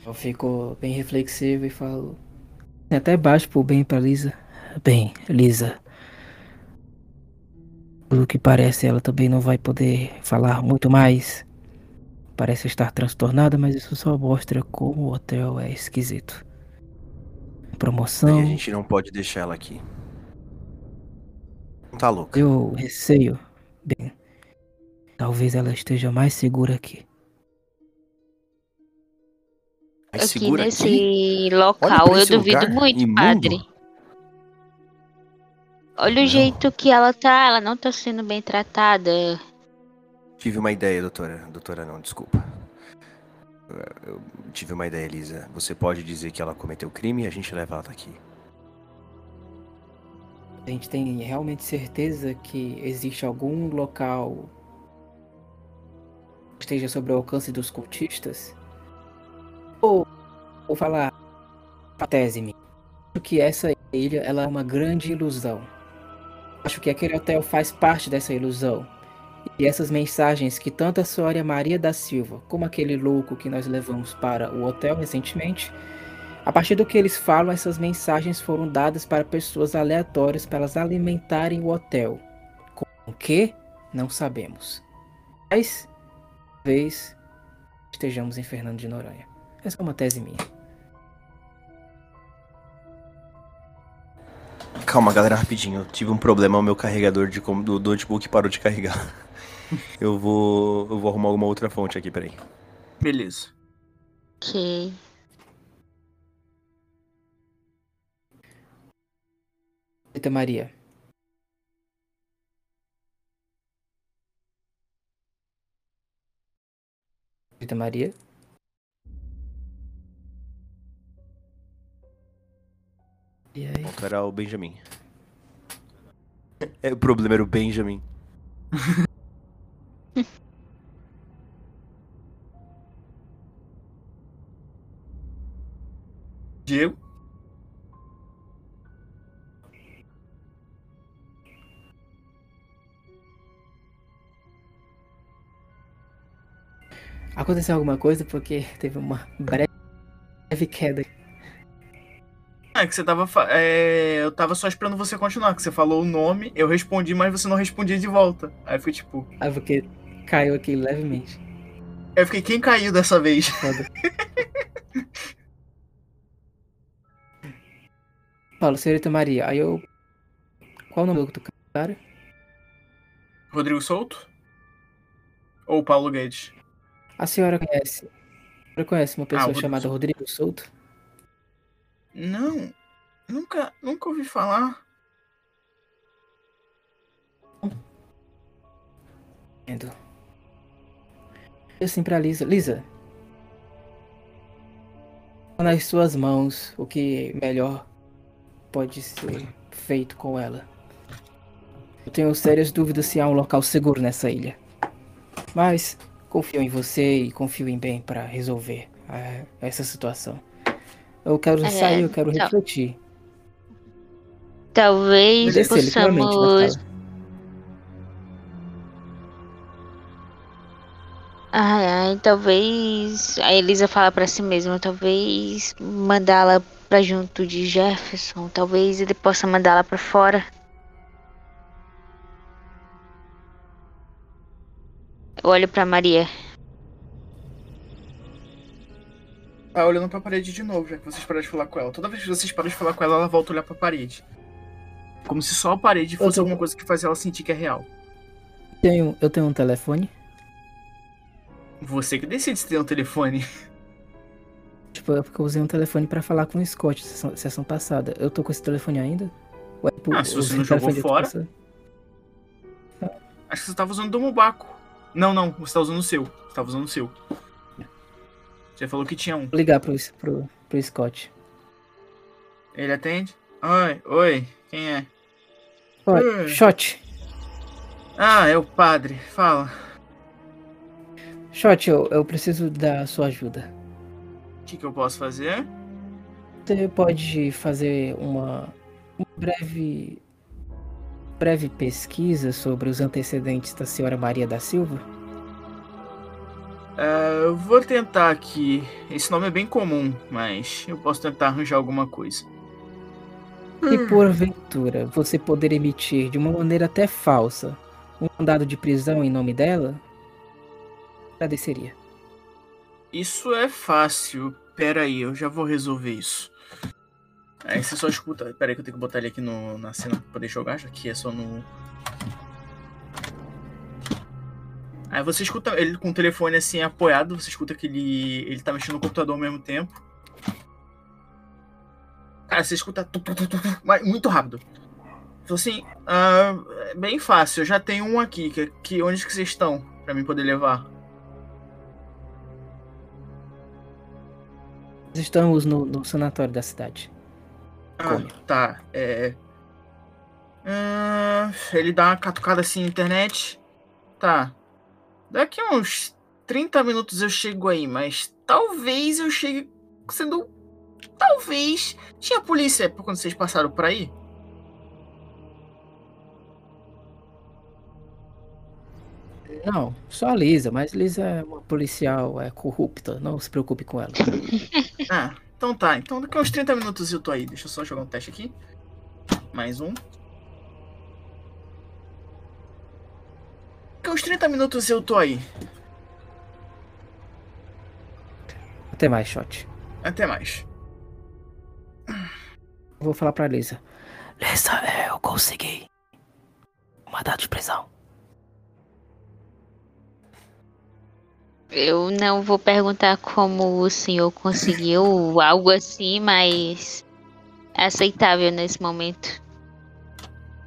Eu fico bem reflexivo e falo. Até baixo pro bem pra Lisa. Bem, Lisa. Pelo que parece, ela também não vai poder falar muito mais. Parece estar transtornada, mas isso só mostra como o hotel é esquisito. Promoção. Aí a gente não pode deixar ela aqui. Não tá louca. Eu receio. Bem, talvez ela esteja mais segura aqui. Mas Aqui segura nesse aqui. local, eu duvido muito, imundo. padre. Olha o Não. jeito que ela tá, ela não tá sendo bem tratada. Tive uma ideia, doutora. Doutora, não, desculpa. Eu- Eu tive uma ideia, Elisa. Você pode dizer que ela cometeu crime e a gente leva ela daqui. A gente tem realmente certeza que existe algum local que esteja sob o alcance dos cultistas? Ou, ou falar a tese minha, acho que essa ilha ela é uma grande ilusão. Acho que aquele hotel faz parte dessa ilusão. E essas mensagens que tanto a senhora Maria da Silva como aquele louco que nós levamos para o hotel recentemente a partir do que eles falam, essas mensagens foram dadas para pessoas aleatórias para elas alimentarem o hotel. Com o que? Não sabemos. Mas, talvez estejamos em Fernando de Noronha. Essa é uma tese minha. Calma, galera, rapidinho. Eu tive um problema, o meu carregador de, do notebook parou de carregar. Eu vou, eu vou arrumar alguma outra fonte aqui, peraí. Beleza. Ok. Rita Maria. Rita Maria. E aí? Pronto, era o Benjamin. É, o problema era o Benjamin. Diego? Aconteceu alguma coisa porque teve uma breve queda. Ah, que você tava. é, eu tava só esperando você continuar, que você falou o nome, eu respondi, mas você não respondia de volta. Aí eu fiquei tipo. Ah, porque caiu aqui levemente. Aí eu fiquei, quem caiu dessa vez? Foda. Paulo, senhorita Maria, aí eu. Qual o nome do cara? Rodrigo Souto? Ou Paulo Guedes? A senhora conhece. A senhora conhece uma pessoa Rodrigo chamada Souto. Rodrigo Souto? Não. Nunca, nunca ouvi falar. Entendo. Eu assim pra Lisa. Lisa. nas suas mãos o que melhor pode ser feito com ela. Eu tenho sérias dúvidas se há um local seguro nessa ilha. Mas confio em você e confio em bem para resolver é, essa situação. Eu quero é, sair, eu quero refletir. Talvez possamos. Ai, ai, talvez a Elisa fala para si mesma, talvez mandá-la para junto de Jefferson, talvez ele possa mandá-la para fora. Eu olho para Maria. Tá olhando pra parede de novo, já que vocês pararam de falar com ela. Toda vez que vocês param de falar com ela, ela volta a olhar pra parede. Como se só a parede fosse tô... alguma coisa que faz ela sentir que é real. Tenho, eu tenho um telefone. Você que decide se tem um telefone. Tipo, é porque eu usei um telefone pra falar com o Scott sessão, sessão passada. Eu tô com esse telefone ainda? Ué, ah, se você não jogou fora. Acho que você tava usando do Mubaco. Não, não, você tá usando o seu. Você tava usando o seu. Você falou que tinha um. Vou ligar pro, pro, pro Scott. Ele atende? Oi, oi, quem é? Oi. Shot. Ah, é o padre, fala. Shot, eu, eu preciso da sua ajuda. O que, que eu posso fazer? Você pode fazer uma, uma breve breve pesquisa sobre os antecedentes da senhora Maria da Silva? Uh, eu vou tentar aqui. Esse nome é bem comum, mas eu posso tentar arranjar alguma coisa. E hum. porventura você poder emitir de uma maneira até falsa um mandado de prisão em nome dela? Agradeceria. Isso é fácil. Pera aí, eu já vou resolver isso. Aí você só escuta. Pera aí que eu tenho que botar ele aqui no, na cena pra poder jogar, já que é só no, Aí você escuta ele com o telefone assim apoiado, você escuta que ele, ele tá mexendo no computador ao mesmo tempo. Cara, você escuta tu, tu, tu, muito rápido. Então assim, uh, é bem fácil. Eu já tenho um aqui. Que, que, onde que vocês estão? Pra mim poder levar. Estamos no, no sanatório da cidade. Ah, tá. É. Uh, ele dá uma catucada assim na internet. Tá. Daqui a uns 30 minutos eu chego aí, mas talvez eu chegue sendo. Talvez. Tinha polícia quando vocês passaram por aí? Não, só a Lisa, mas Lisa é uma policial, é corrupta, não se preocupe com ela. ah, então tá. Então daqui a uns 30 minutos eu tô aí. Deixa eu só jogar um teste aqui. Mais um. Daqui uns 30 minutos eu tô aí. Até mais, Shot. Até mais. Vou falar pra Lisa. Lisa, eu consegui. Uma data de prisão. Eu não vou perguntar como o senhor conseguiu algo assim, mas é aceitável nesse momento.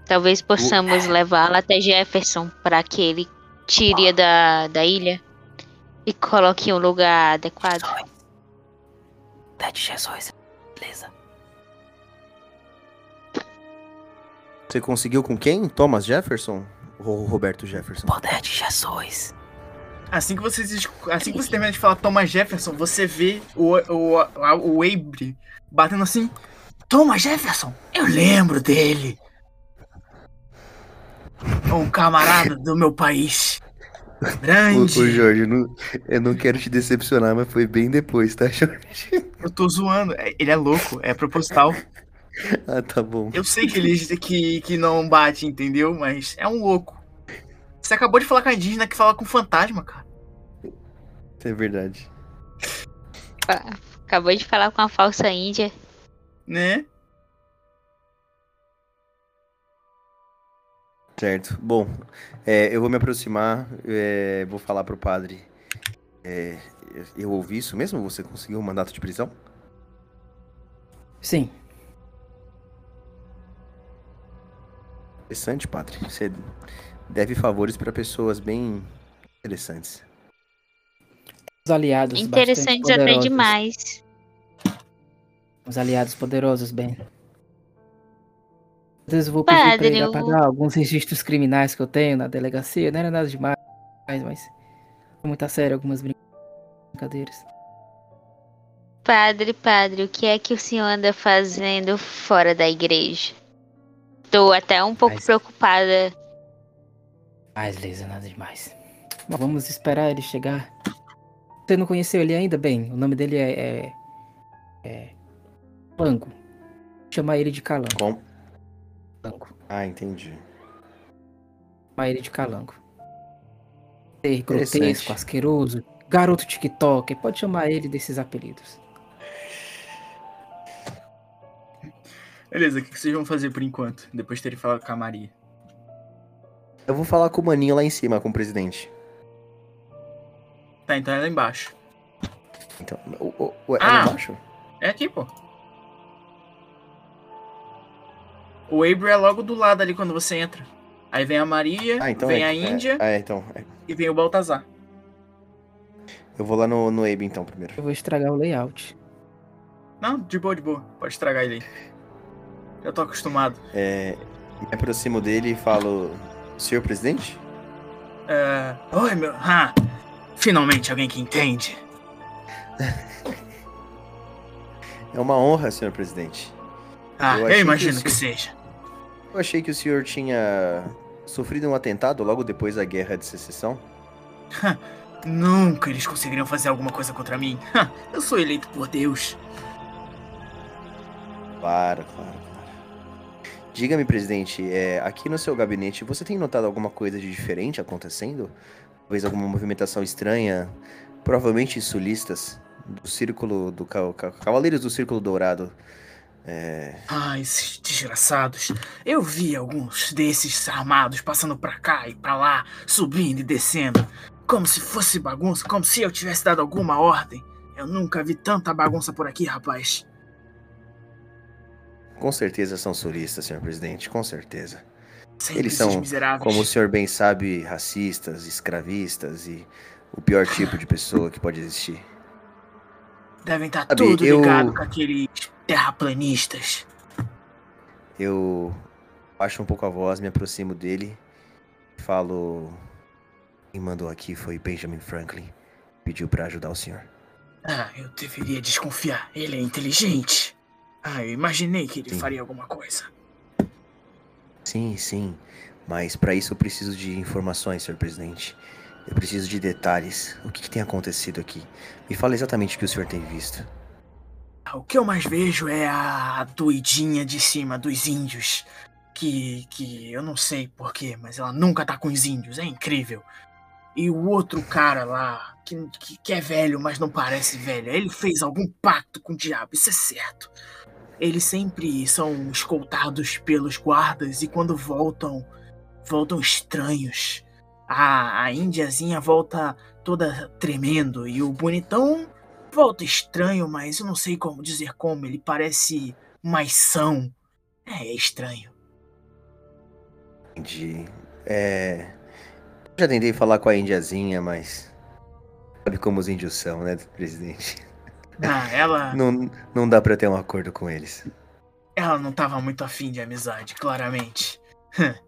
Talvez possamos levá-la até Jefferson para que ele tire da, da ilha e coloque em um lugar adequado. Ted Jesus, beleza. Você conseguiu com quem? Thomas Jefferson? Ou Roberto Jefferson? Poder de Jesus. Assim que, vocês, assim que você termina de falar Thomas Jefferson, você vê o, o, o, Abre batendo assim. Thomas Jefferson? Eu lembro dele um camarada do meu país. Grande. Ô, ô Jorge, eu não, eu não quero te decepcionar, mas foi bem depois, tá, Jorge? Eu tô zoando. É, ele é louco, é proposital. Ah, tá bom. Eu sei que ele que, que não bate, entendeu? Mas é um louco. Você acabou de falar com a indígena que fala com fantasma, cara. É verdade. Acabou de falar com a falsa índia. Né? Certo. Bom, é, eu vou me aproximar, é, vou falar pro padre. É, eu ouvi isso mesmo? Você conseguiu um mandato de prisão? Sim. Interessante, padre. Você deve favores para pessoas bem interessantes. Os aliados. Interessantes até demais. Os aliados poderosos, Ben. Às vezes eu vou pedir Padre, pra ele eu- apagar alguns registros criminais que eu tenho na delegacia. Não era nada demais, mas... Foi muito a sério algumas brin- brincadeiras. Padre, padre, o que é que o senhor anda fazendo fora da igreja? Tô até um pouco Mas- preocupada. Mas, Lisa, nada demais. Mas Vamos esperar ele chegar. Você não conheceu ele ainda, bem? O nome dele é. É. é Calango. Chama ele de Calango. Com... Calango. Ah, entendi. Chama ele de Calango. Ser grotesco, asqueroso, garoto TikTok. Pode chamar ele desses apelidos. Beleza, o que que vocês vão fazer por enquanto? Depois de terem falado com a Maria. Eu vou falar com o maninho lá em cima, com o presidente. Tá, então é lá embaixo. Então, o, o, o, é Ah! lá embaixo? É aqui, pô. O Abra é logo do lado ali quando você entra. Aí vem a Maria, Ah, então vem é, a Índia É, é, então. é. e vem o Baltazar. Eu vou lá no, no Abe então primeiro. Eu vou estragar o layout. Não, de boa, de boa. Pode estragar ele aí. Já tô acostumado. É, me aproximo dele e falo: Senhor presidente? É... Oi, meu. Ah, finalmente alguém que entende. É uma honra, senhor presidente. Ah, Eu eu, que imagino isso- que seja. Eu achei que o senhor tinha sofrido um atentado logo depois da guerra de secessão. Nunca eles conseguiriam fazer alguma coisa contra mim. Eu sou eleito por Deus. Claro, claro. Diga-me, presidente, é, aqui no seu gabinete você tem notado alguma coisa de diferente acontecendo? Talvez alguma movimentação estranha? Provavelmente sulistas do círculo do ca- ca- Cavaleiros do Círculo Dourado. É, Ah, esses desgraçados. Eu vi alguns desses armados passando pra cá e pra lá, subindo e descendo. Como se fosse bagunça, como se eu tivesse dado alguma ordem. Eu nunca vi tanta bagunça por aqui, rapaz. Com certeza são sulistas, senhor presidente, com certeza. Sempre Eles são, miseráveis. Como o senhor bem sabe, racistas, escravistas e o pior tipo de pessoa que pode existir. Devem estar Sabe, tudo eu- ligado com aqueles terraplanistas. Eu baixo um pouco a voz, me aproximo dele e falo: Quem mandou aqui foi Benjamin Franklin. Pediu pra ajudar o senhor. Ah, eu deveria desconfiar. Ele é inteligente. Ah, eu imaginei que ele Sim. faria alguma coisa. Sim, sim. Mas pra isso eu preciso de informações, senhor presidente. Eu preciso de detalhes. O que, que tem acontecido aqui? Me fala exatamente o que o senhor tem visto. Ah, O que eu mais vejo é a doidinha de cima dos índios. Que, que eu não sei porquê, mas ela nunca tá com os índios. É incrível. E o outro cara lá, que, que, que é velho, mas não parece velho, ele fez algum pacto com o diabo, isso é certo. Eles sempre são escoltados pelos guardas e quando voltam, voltam estranhos. A, a índiazinha volta toda tremendo e o bonitão volta estranho, mas eu não sei como dizer como. Ele parece mais são. É, é estranho. Entendi. É. Já tentei falar com a indiazinha, mas. Sabe como os índios são, né, presidente? Ah, ela, Não, não dá pra ter um acordo com eles. ela não tava muito afim de amizade, claramente.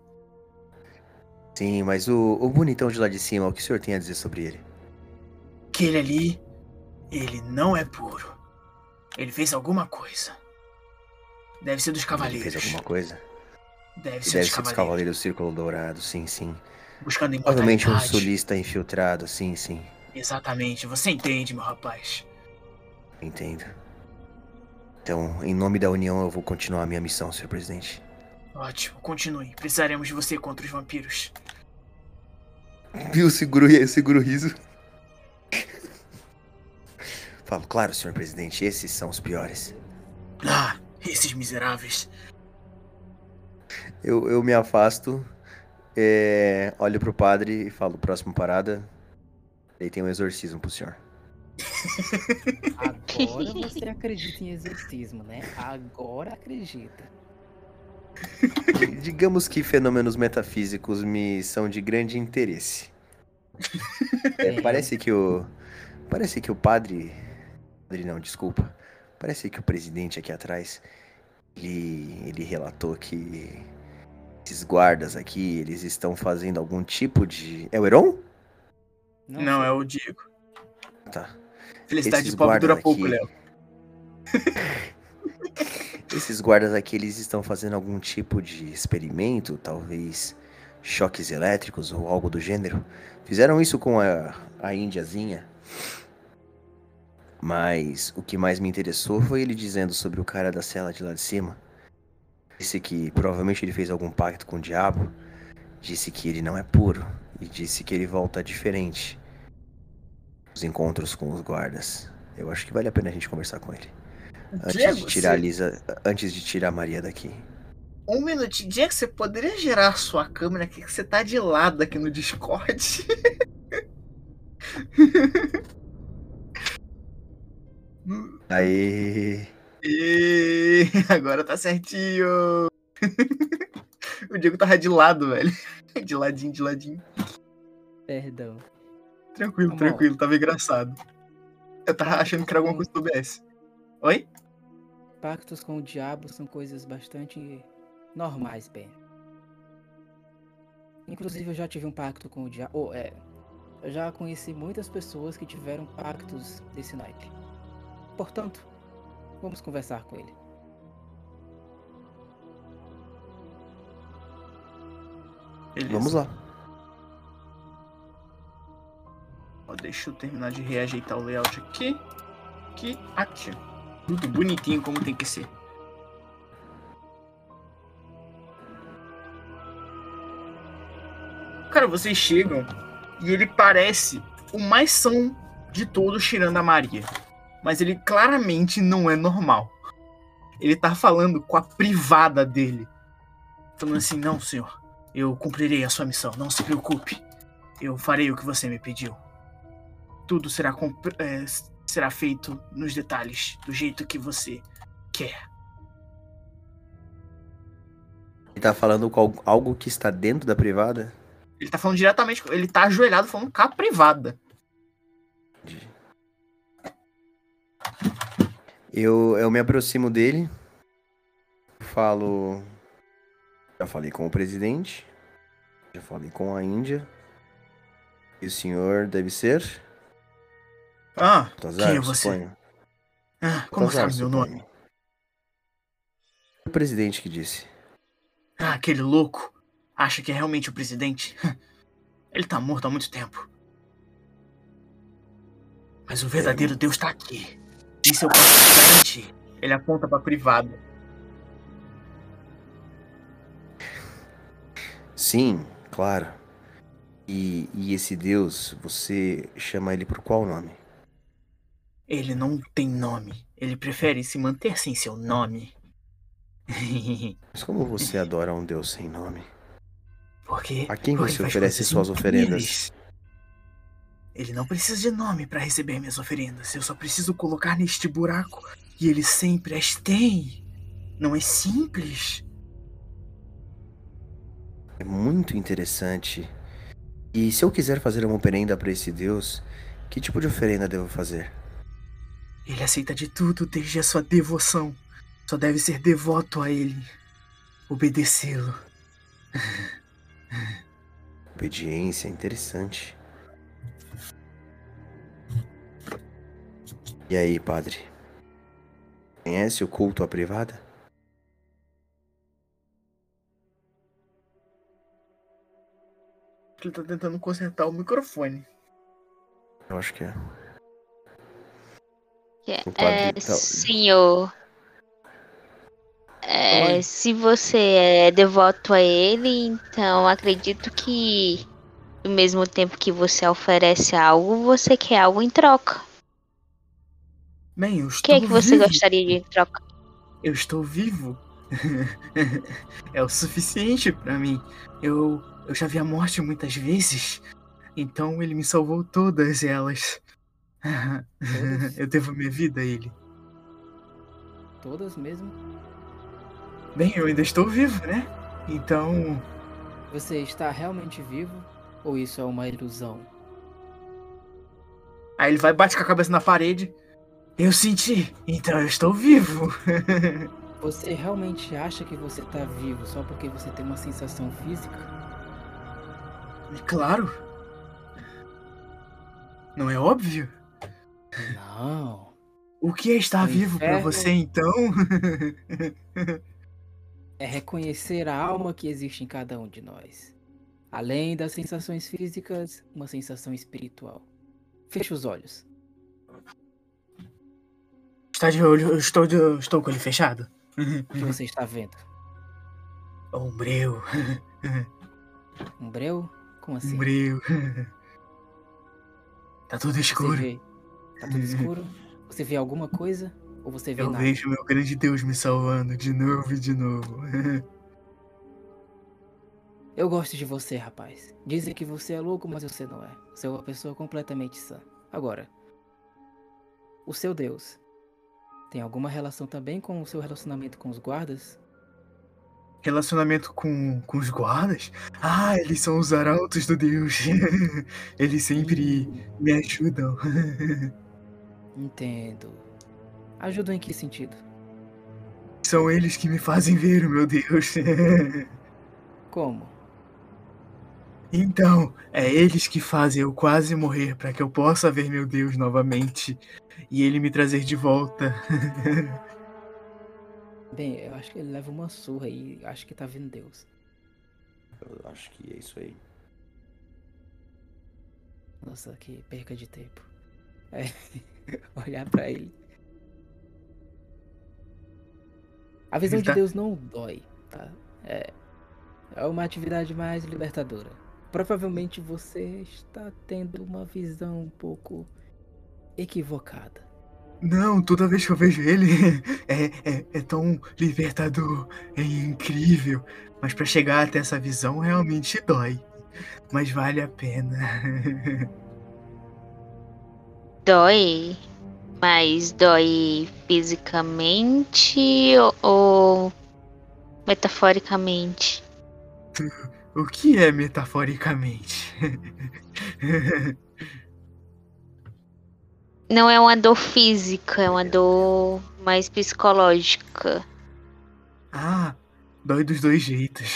Sim, mas o, o bonitão de lá de cima, o que o senhor tem a dizer sobre ele? Aquele ali, ele não é puro. Ele fez alguma coisa. Deve ser dos Ele cavaleiros. fez alguma coisa? Deve Ele ser deve dos ser dos cavaleiros. Cavaleiros do Círculo Dourado, sim, sim. Buscando Provavelmente um sulista infiltrado, sim, sim. Exatamente, você entende, meu rapaz. Entendo. Então, em nome da União, eu vou continuar a minha missão, senhor presidente. Ótimo, continue. Precisaremos de você contra os vampiros. Viu? Seguro, seguro o riso. Falo, claro, senhor presidente, esses são os piores. Ah, esses miseráveis. Eu, eu me afasto, é, olho pro padre e falo, próxima parada. Aí tem um exorcismo pro senhor. Agora você acredita em exorcismo, né? Agora acredita. Digamos que fenômenos metafísicos me são de grande interesse. É, parece que o. Parece que o padre. Padre não, desculpa. Parece que o presidente aqui atrás, ele, ele relatou que esses guardas aqui, eles estão fazendo algum tipo de... É o Heron? Não, Não é o Diego. Tá. Felicidade Esses de pobre dura pouco, Léo. Esses guardas aqui, eles estão fazendo algum tipo de experimento, talvez choques elétricos ou algo do gênero. Fizeram isso com a, a índiazinha. Mas o que mais me interessou foi ele dizendo sobre o cara da cela de lá de cima. Disse que provavelmente ele fez algum pacto com o diabo. Disse que ele não é puro. E disse que ele volta diferente. Os encontros com os guardas. Eu acho que vale a pena a gente conversar com ele. Antes Diego, de tirar você... a Lisa. Antes de tirar a Maria daqui. Um minutinho. Diego, você poderia gerar a sua câmera aqui que você tá de lado aqui no Discord? Aí. E... Agora tá certinho. o Diego tava de lado, velho. De ladinho, de ladinho. Perdão. Tranquilo, tranquilo, tava engraçado. Eu tava achando que era alguma coisa do BS. Oi? Pactos com o diabo são coisas bastante normais, Ben. Inclusive eu já tive um pacto com o diabo. Oh, é. Eu já conheci muitas pessoas que tiveram pactos desse naipe. Portanto, vamos conversar com ele. Beleza. Vamos lá. Deixa eu terminar de reajeitar o layout aqui. Aqui, aqui. Tudo bonitinho como tem que ser. Cara, vocês chegam e ele parece o mais são de todos tirando a Maria. Mas ele claramente não é normal. Ele tá falando com a privada dele. Falando assim, não, senhor. Eu cumprirei a sua missão, não se preocupe. Eu farei o que você me pediu. Tudo será, é, será feito nos detalhes, do jeito que você quer. Ele tá falando com algo que está dentro da privada? Ele tá falando diretamente. Ele tá ajoelhado falando com a privada. Eu, eu me aproximo dele. Falo. Já falei com o presidente. Já falei com a Índia. E o senhor deve ser? Ah, Tazar, quem é você? Suponho. Ah, como Tazar, sabe meu nome? O presidente que disse. Ah, aquele louco acha que é realmente o presidente? Ele tá morto há muito tempo. Mas o verdadeiro Deus tá aqui. Isso eu posso garantir. Ele aponta pra privado. Sim, claro. E, e esse Deus, você chama ele por qual nome? Ele não tem nome. Ele prefere se manter sem seu nome. Mas como você adora um Deus sem nome? Porque. A quem você oferece suas oferendas? Ele não precisa de nome para receber minhas oferendas. Eu só preciso colocar neste buraco e ele sempre as tem. Não é simples. É muito interessante. E se eu quiser fazer uma oferenda para esse Deus, que tipo de oferenda devo fazer? Ele aceita de tudo desde a sua devoção. Só deve ser devoto a ele. Obedecê-lo. Obediência, interessante. E aí, padre? Conhece o culto à privada? Ele tá tentando consertar o microfone. Eu acho que é. É, tá... senhor. É, se você é devoto a ele, então acredito que ao mesmo tempo que você oferece algo, você quer algo em troca. Bem, eu estou O que é que você vivo. gostaria de em troca? Eu estou vivo. é o suficiente para mim. Eu, eu já vi a morte muitas vezes. Então ele me salvou todas elas. eu devo minha vida a ele. Todas mesmo? Bem, eu ainda estou vivo, né? Então. Você está realmente vivo? Ou isso é uma ilusão? Aí ele vai bate com a cabeça na parede. Eu senti, então eu estou vivo. Você realmente acha que você tá vivo só porque você tem uma sensação física? Claro. Não é óbvio? Não. O que é estar O vivo pra inferno- você então? É reconhecer a alma que existe em cada um de nós. Além das sensações físicas, uma sensação espiritual. Feche os olhos. Está de olho, eu estou, de- eu estou com ele fechado. O que você está vendo? Um breu, Um breu? Como assim? um breu. Tá tudo escuro. Tá tudo escuro? Você vê alguma coisa? Ou você vê Eu nada? vejo meu grande Deus me salvando de novo e de novo. Eu gosto de você, rapaz. Dizem que você é louco, mas você não é. Você é uma pessoa completamente sã. Agora, o seu Deus tem alguma relação também com o seu relacionamento com os guardas? Relacionamento com, com os guardas? Ah, eles são os arautos do Deus. Eles sempre me ajudam. Entendo. Ajuda em que sentido? São eles que me fazem ver o meu Deus. Como? Então, é eles que fazem eu quase morrer para que eu possa ver meu Deus novamente e ele me trazer de volta. Bem, eu acho que ele leva uma surra e acho que tá vindo Deus. Eu acho que é isso aí. Nossa, que perca de tempo. É, olhar pra ele. A visão Ele de tá- Deus não dói, tá? É, é uma atividade mais libertadora. Provavelmente você está tendo uma visão um pouco equivocada. Não, toda vez que eu vejo ele é, é, é tão libertador, é incrível. Mas para chegar até essa visão realmente dói. Mas vale a pena. Dói, mas dói fisicamente ou, ou metaforicamente? O que é metaforicamente? Não é uma dor física, é uma dor mais psicológica. Ah, dói dos dois jeitos.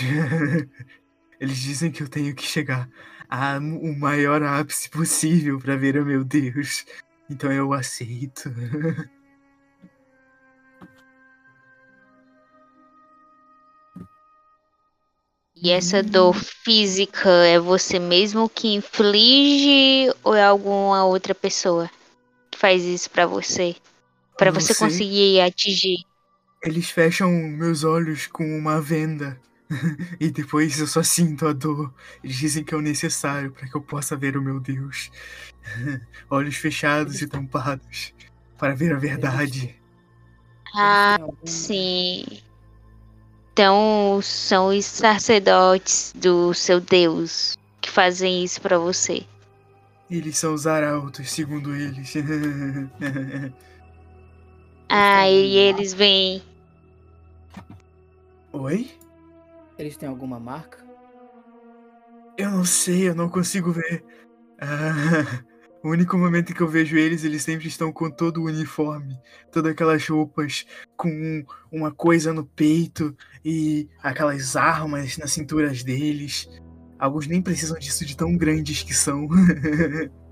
Eles dizem que eu tenho que chegar a o maior ápice possível para ver o meu Deus. Então eu aceito. E essa dor física é você mesmo que inflige ou é alguma outra pessoa que faz isso pra você? Pra Não você sei. conseguir atingir. Eles fecham meus olhos com uma venda. E depois eu só sinto a dor. Eles dizem que é o necessário para que eu possa ver o meu Deus. Olhos fechados e tampados para ver a verdade. Ah, sim. Então são os sacerdotes do seu Deus que fazem isso pra você. Eles são os arautos, segundo eles. Ah, e eles vêm. Oi? Eles têm alguma marca? Eu não sei, eu não consigo ver. Ah, o único momento que eu vejo eles, eles sempre estão com todo o uniforme, todas aquelas roupas com uma coisa no peito e aquelas armas nas cinturas deles. Alguns nem precisam disso de tão grandes que são.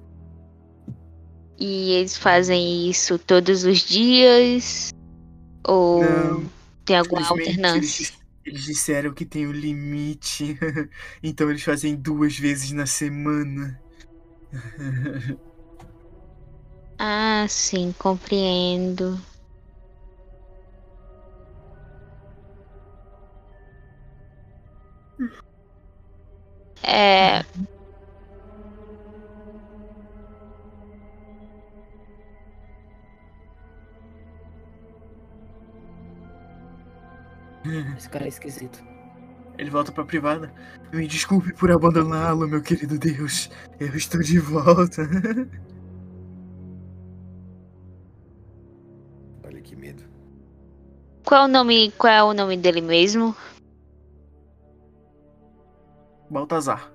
E eles fazem isso todos os dias? Ou Não, tem alguma alternância? Eles, eles disseram que tem o limite, então eles fazem duas vezes na semana. Ah, sim, compreendo. É, Esse cara é esquisito. Ele volta pra privada. Me desculpe por abandoná-lo, meu querido Deus. Eu estou de volta. Olha que medo. qual é o nome, qual é o nome dele mesmo? Baltazar.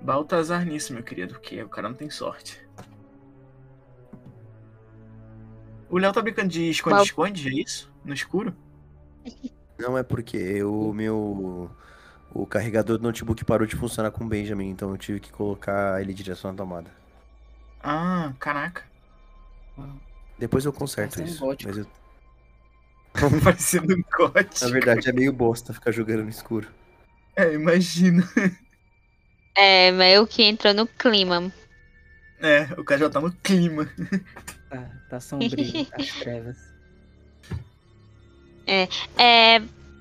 Baltazar nisso, meu querido, porque o cara não tem sorte. O Léo tá brincando de esconde-esconde, é isso? No escuro? Não, é porque o meu. O carregador do notebook parou de funcionar com o Benjamin, então eu tive que colocar ele direto na tomada. Ah, caraca. Depois eu conserto Parecendo isso. gótico. Mas eu- Parecendo um cote. na verdade é meio bosta ficar jogando no escuro. É, imagina. É, meio que entrou no clima. É, o cara já tá no clima. Tá, tá sombrio, as trevas. É,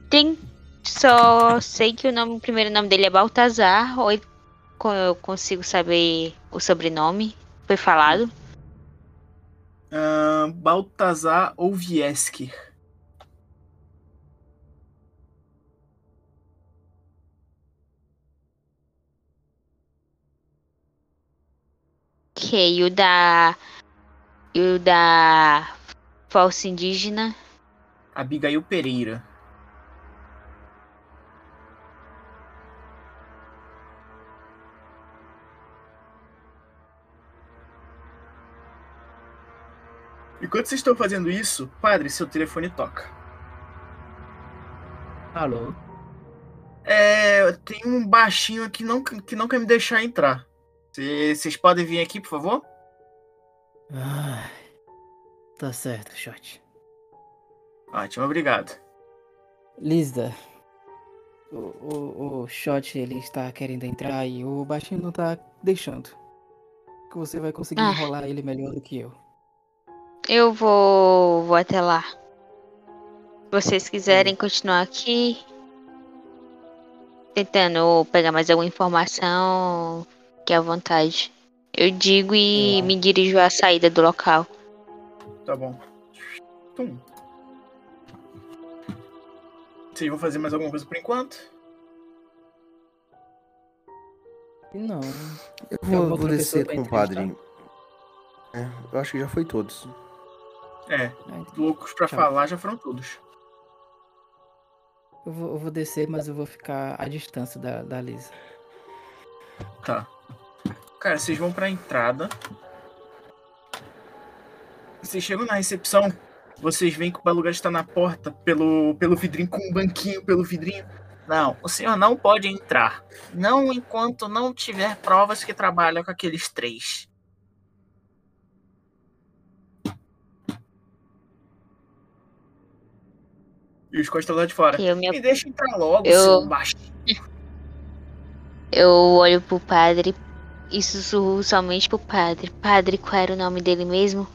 tem só sei que o nome, o primeiro nome dele é Baltazar, ou eu consigo saber o sobrenome? Foi falado? Ah, Baltazar ou Viesker. Ok, o da. E o da. Falsa indígena. Abigail Pereira. Enquanto vocês estão fazendo isso, padre, seu telefone toca. Alô? É, tem um baixinho aqui não, que não quer me deixar entrar. Cê- Vocês podem vir aqui, por favor? Ah, tá certo, shot. Ótimo, obrigado. Lisda, o, o, o shot ele está querendo entrar e o baixinho não tá deixando. Que você vai conseguir Ah. enrolar ele melhor do que eu. Eu vou. vou até lá. Se vocês quiserem continuar aqui. Tentando pegar mais alguma informação. Que à vontade. Eu digo e me dirijo à saída do local. Tá bom. Tum. Vocês vão fazer mais alguma coisa por enquanto? Não. Eu vou, vou descer com o padre. É, eu acho que já foi todos. É, loucos pra Tchau. falar já foram todos. Eu vou, eu vou descer, mas eu vou ficar à distância da, da Lisa. Tá. Cara, vocês vão pra entrada. Vocês chegam na recepção, vocês veem que o Balugar está na porta pelo, pelo vidrinho, com um banquinho pelo vidrinho. Não, o senhor não pode entrar. Não enquanto não tiver provas que trabalha com aqueles três. E os costas lá de fora. Eu, me, Me deixa entrar logo, Eu- seu baixo. eu olho pro padre e sussurro somente pro padre. Padre, qual era o nome dele mesmo?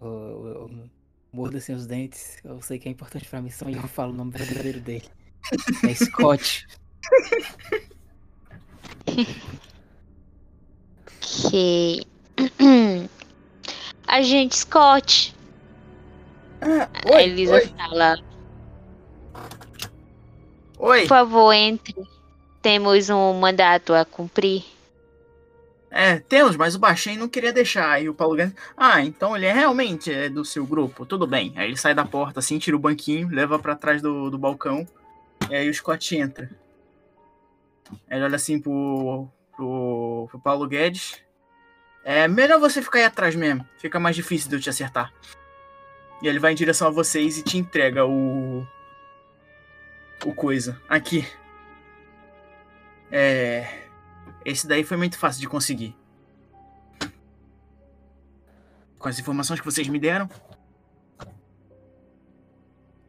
Eu, eu, eu mordo assim os dentes. Eu sei que é importante pra missão e eu falo o nome verdadeiro dele. É Scott. Que. Agente Scott. Ah, a oi, Elisa oi, fala. Oi. Por favor, entre. Temos um mandato a cumprir. É, temos, mas o baixinho não queria deixar. Aí o Paulo Gans, ah, então ele é realmente é do seu grupo, tudo bem. Aí ele sai da porta assim, tira o banquinho, leva pra trás do, do balcão, e aí o Scott entra. Ele olha assim pro, pro, pro Paulo Guedes. É melhor você ficar aí atrás mesmo, fica mais difícil de eu te acertar. E ele vai em direção a vocês e te entrega o. O coisa. Aqui. É. Esse daí foi muito fácil de conseguir. Com as informações que vocês me deram.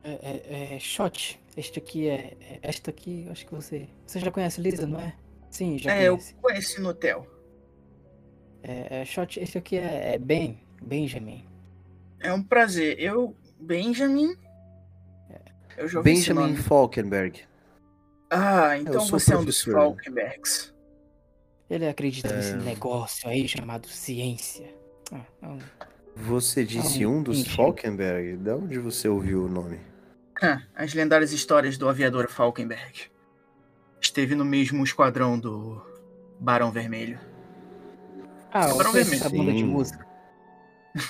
É, é, é shot. Este aqui é. é- Esta aqui, acho que você. Você já conhece Lisa, não é? Sim, já É, eu conhece. conheci no hotel. É, é shot, este aqui é, é Ben. Benjamin. É um prazer. Eu, Benjamin. Eu já ouvi esse Benjamin nome. Falkenberg. Ah, então sou você é um dos professor. Falkenbergs. Ele acredita nesse É. negócio aí chamado ciência. Ah, é um- Você disse Ah, um dos entendi. Falkenberg? De onde você ouviu o nome? Ah, As lendárias histórias do aviador Falkenberg. Esteve no mesmo esquadrão do Barão Vermelho. Ah, Barão você Vermelho. essa banda de música.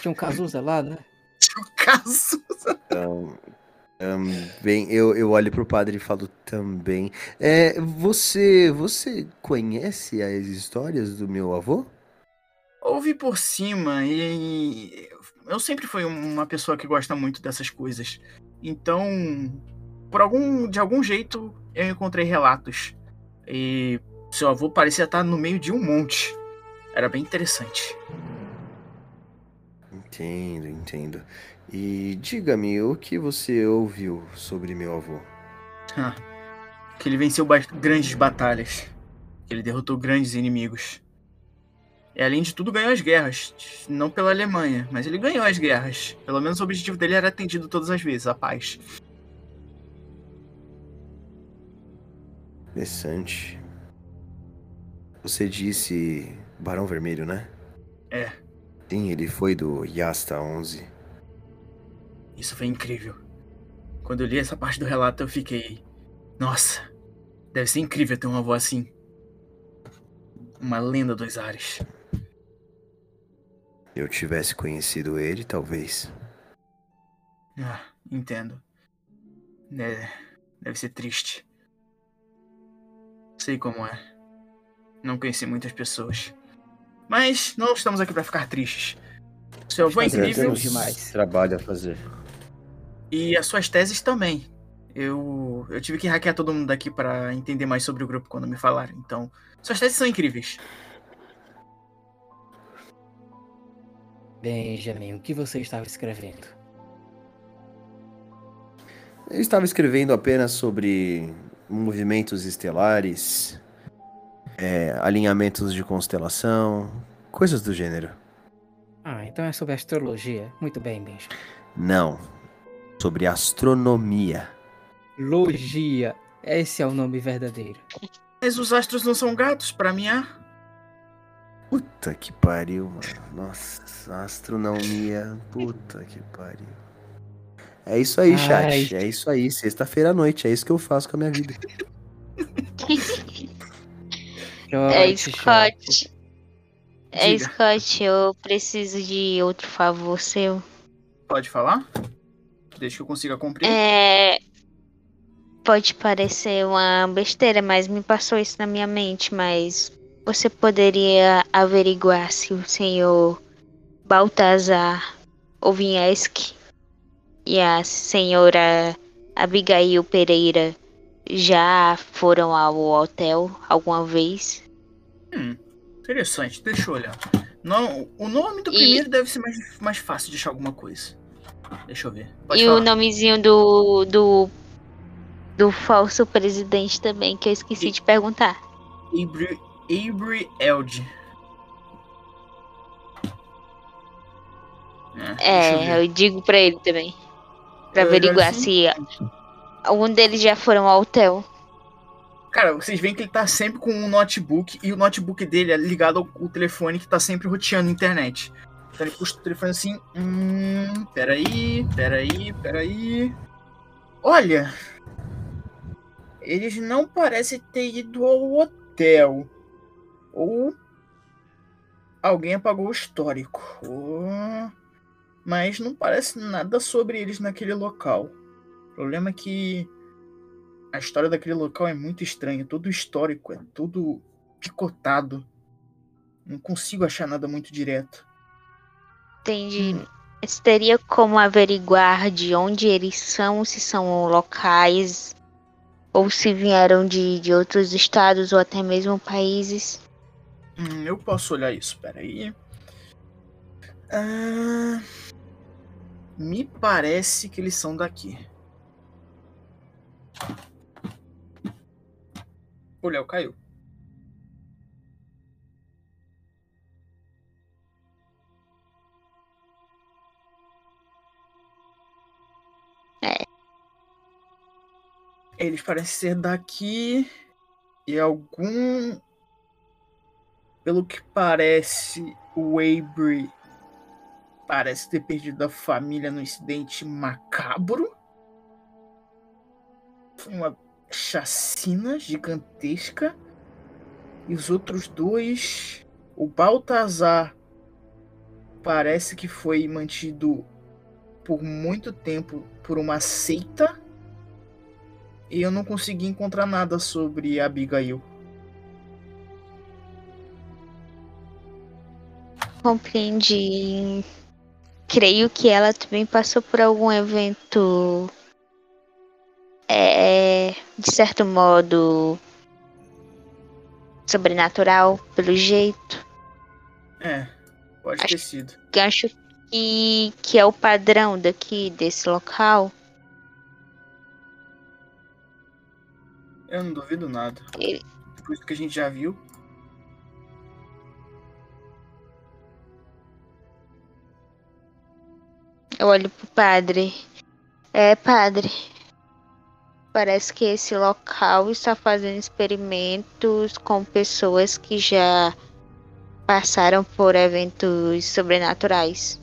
Tinha um Cazuza lá, né? Tinha um caso. Então, bem, eu, eu olho pro padre e falo também. É, você, você conhece as histórias do meu avô? Ouvi por cima e eu sempre fui uma pessoa que gosta muito dessas coisas. Então, por algum, de algum jeito, eu encontrei relatos. E seu avô parecia estar no meio de um monte. Era bem interessante. Entendo, entendo. E diga-me, o que você ouviu sobre meu avô? Ah, que ele venceu ba grandes batalhas. Que ele derrotou grandes inimigos. E além de tudo, ganhou as guerras. Não pela Alemanha, mas ele ganhou as guerras. Pelo menos o objetivo dele era atendido todas as vezes a paz. Interessante. Você disse Barão Vermelho, né? É. Sim, ele foi do Yasta 11. Isso foi incrível. Quando eu li essa parte do relato, eu fiquei. Nossa, deve ser incrível ter uma avó assim. Uma lenda dos ares. Eu tivesse conhecido ele, talvez. Ah, entendo. É, deve ser triste. Sei como é. Não conheci muitas pessoas. Mas não estamos aqui para ficar tristes. Seu avô é incrível. demais. Trabalho a fazer. E as suas teses também. Eu, eu tive que hackear todo mundo daqui para entender mais sobre o grupo quando me falaram. Então, suas teses são incríveis. Benjamin, o que você estava escrevendo? Eu estava escrevendo apenas sobre movimentos estelares, é, alinhamentos de constelação, coisas do gênero. Ah, então é sobre astrologia. Muito bem, Benjamin. Não, sobre astronomia. Logia. Esse é o nome verdadeiro. Mas os astros não são gatos para mim, ah? Puta que pariu, mano. Nossa, astronomia. Puta que pariu. É isso aí, chat. Ai. É isso aí. Sexta-feira à noite. É isso que eu faço com a minha vida. é Scott. É Scott, eu preciso de outro favor seu. Pode falar? Desde que eu consiga cumprir. É. Pode parecer uma besteira, mas me passou isso na minha mente, mas você poderia averiguar se o senhor Baltazar Ovinheski e a senhora Abigail Pereira já foram ao hotel alguma vez? Hum, interessante, deixa eu olhar. Não, o nome do e... primeiro deve ser mais, mais fácil de achar alguma coisa. Deixa eu ver. Pode e falar. o nomezinho do, do. do falso presidente também, que eu esqueci e... de perguntar. Avery, Avery Eld. É, é eu, eu, digo pra ele também. Pra eu averiguar se algum deles já foram ao hotel. Cara, vocês veem que ele tá sempre com um notebook e o notebook dele é ligado ao, ao telefone que tá sempre roteando a internet. Ele puxa o telefone assim. Hum, peraí, peraí, peraí. Olha! Eles não parecem ter ido ao hotel. Ou alguém apagou o histórico. Ou... Mas não parece nada sobre eles naquele local. O problema é que a história daquele local é muito estranha. Todo histórico, é tudo picotado. Não consigo achar nada muito direto. Entendi. Hum. Teria como averiguar de onde eles são, se são locais, ou se vieram de, de outros estados ou até mesmo países? Hum, eu posso olhar isso, peraí. Ah, me parece que eles são daqui. O Léo caiu. É. Eles parecem ser daqui. E algum. Pelo que parece, o Avery parece ter perdido a família no incidente macabro. Uma chacina gigantesca. E os outros dois. O Baltazar parece que foi mantido por muito tempo por uma seita e eu não consegui encontrar nada sobre a Abigail. Compreendi. Creio que ela também passou por algum evento. É, de certo modo. sobrenatural, pelo jeito. É, pode Acho- ter sido. Acho que, que é o padrão daqui, desse local. Eu não duvido nada. Ele- Depois do que a gente já viu. Eu olho pro padre. É, padre. Parece que esse local está fazendo experimentos com pessoas que já passaram por eventos sobrenaturais.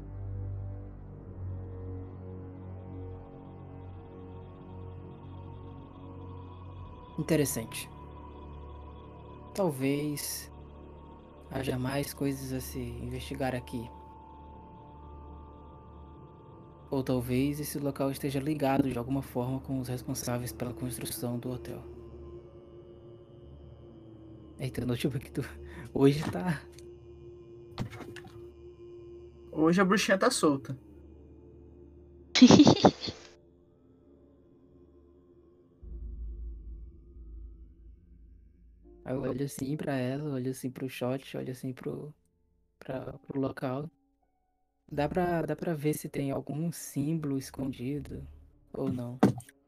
Interessante. Talvez haja mais coisas a se investigar aqui. Ou talvez esse local esteja ligado de alguma forma com os responsáveis pela construção do hotel. Eita, o notebook tu hoje tá. Hoje a bruxinha tá solta. Aí eu olho assim pra ela, olho assim pro shot, olho assim pro, pra, pro local. Dá pra, dá pra ver se tem algum símbolo escondido ou não.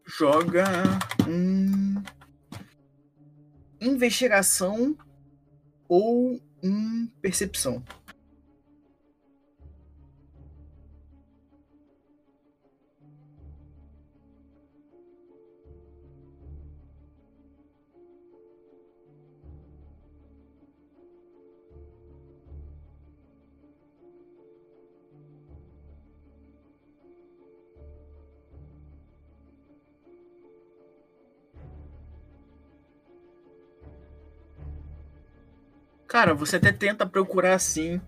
Joga um. Investigação ou um percepção. Cara, você até tenta procurar assim.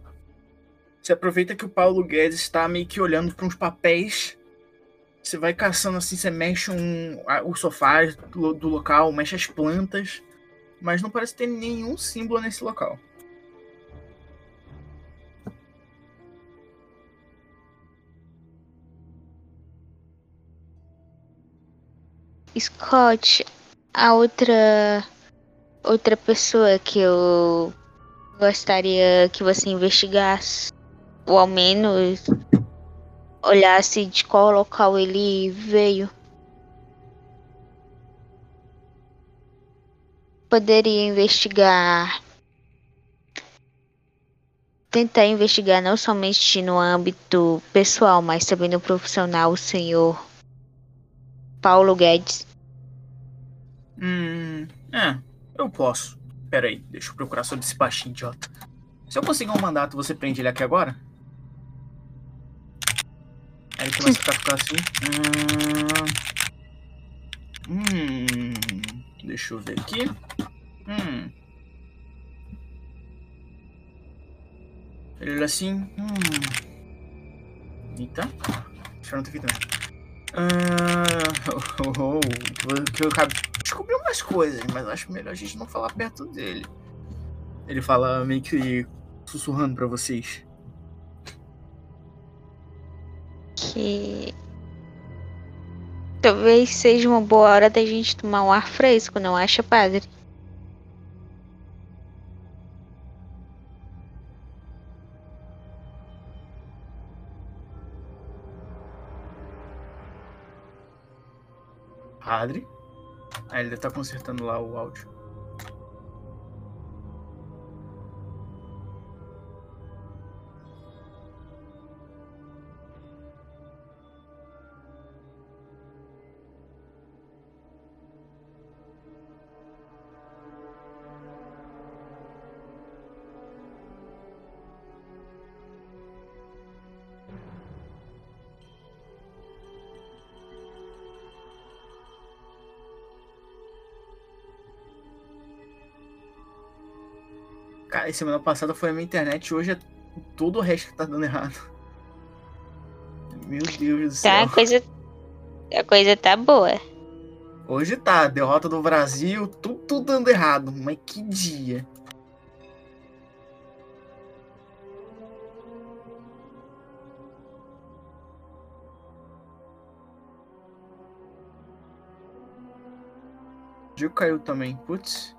Você aproveita que o Paulo Guedes está meio que olhando para uns papéis. Você vai caçando assim, você mexe um, o sofá do, do local, mexe as plantas. Mas não parece ter nenhum símbolo nesse local. Scott, a outra outra pessoa que eu gostaria que você investigasse, ou ao menos olhasse de qual local ele veio. Poderia investigar. Tentar investigar não somente no âmbito pessoal, mas também no profissional, o senhor Paulo Guedes. Hum. É, eu posso. Pera aí, deixa eu procurar sobre esse baixinho idiota. Se eu conseguir um mandato, você prende ele aqui agora? Aí ele começa a ficar, assim. Hum. Deixa eu ver aqui. Hum. Ele olha assim. Hum. Eita. Deixa eu feito nada. Ah, oh, oh, que eu acabei de descobrir umas coisas, mas acho melhor a gente não falar perto dele. Ele fala meio que sussurrando pra vocês. que talvez seja uma boa hora da gente tomar um ar fresco, não acha, padre? Padre? Aí ele estar consertando lá o áudio. Cara, semana passada foi a minha internet, hoje é tudo o resto que tá dando errado. Meu Deus do Tá, céu. a coisa, a coisa tá boa. Hoje tá, derrota do Brasil, tudo, tudo dando errado. Mas que dia. O Diego caiu também, putz.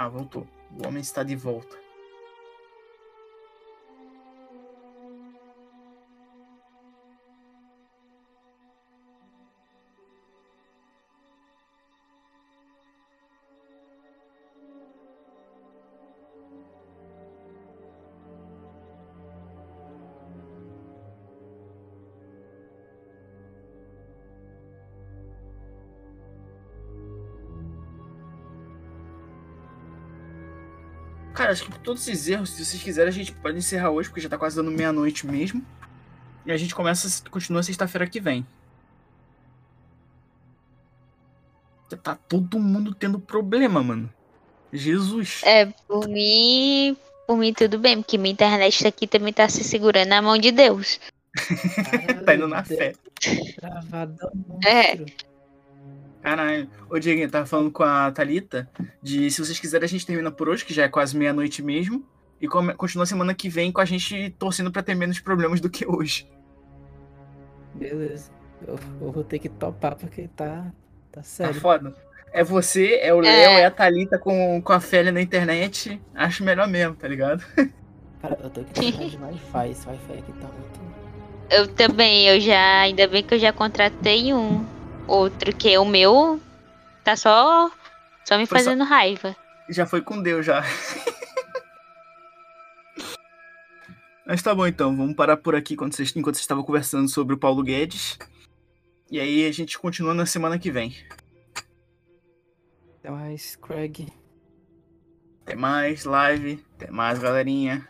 Ah, voltou. O homem está de volta. Cara, acho que por todos esses erros, se vocês quiserem, a gente pode encerrar hoje, porque já tá quase dando meia-noite mesmo. E a gente começa, continua sexta-feira que vem. Tá todo mundo tendo problema, mano. Jesus. É, por mim, por mim tudo bem, porque minha internet aqui também tá se segurando na mão de Deus. tá indo na fé. Travadão. É. Caralho. Ô, Diego, tava falando com a Thalita de se vocês quiserem, a gente termina por hoje, que já é quase meia-noite mesmo. E come- continua semana que vem com a gente torcendo pra ter menos problemas do que hoje. Beleza. Eu, eu vou ter que topar porque tá, tá Tá sério. foda? É você, é o Léo, é a Thalita com, com a Félia na internet. Acho melhor mesmo, tá ligado? Cara, eu tenho que trocar de Wi-Fi. Esse Wi-Fi aqui tá muito. Eu também, eu já, ainda bem que eu já contratei um outro, que o meu tá só, só me Foi só- fazendo raiva. Já foi com Deus já. Mas tá bom então, vamos parar por aqui enquanto vocês, enquanto vocês estavam conversando sobre o Paulo Guedes. E aí a gente continua na semana que vem. Até mais, Craig. Até mais, live. Até mais, galerinha.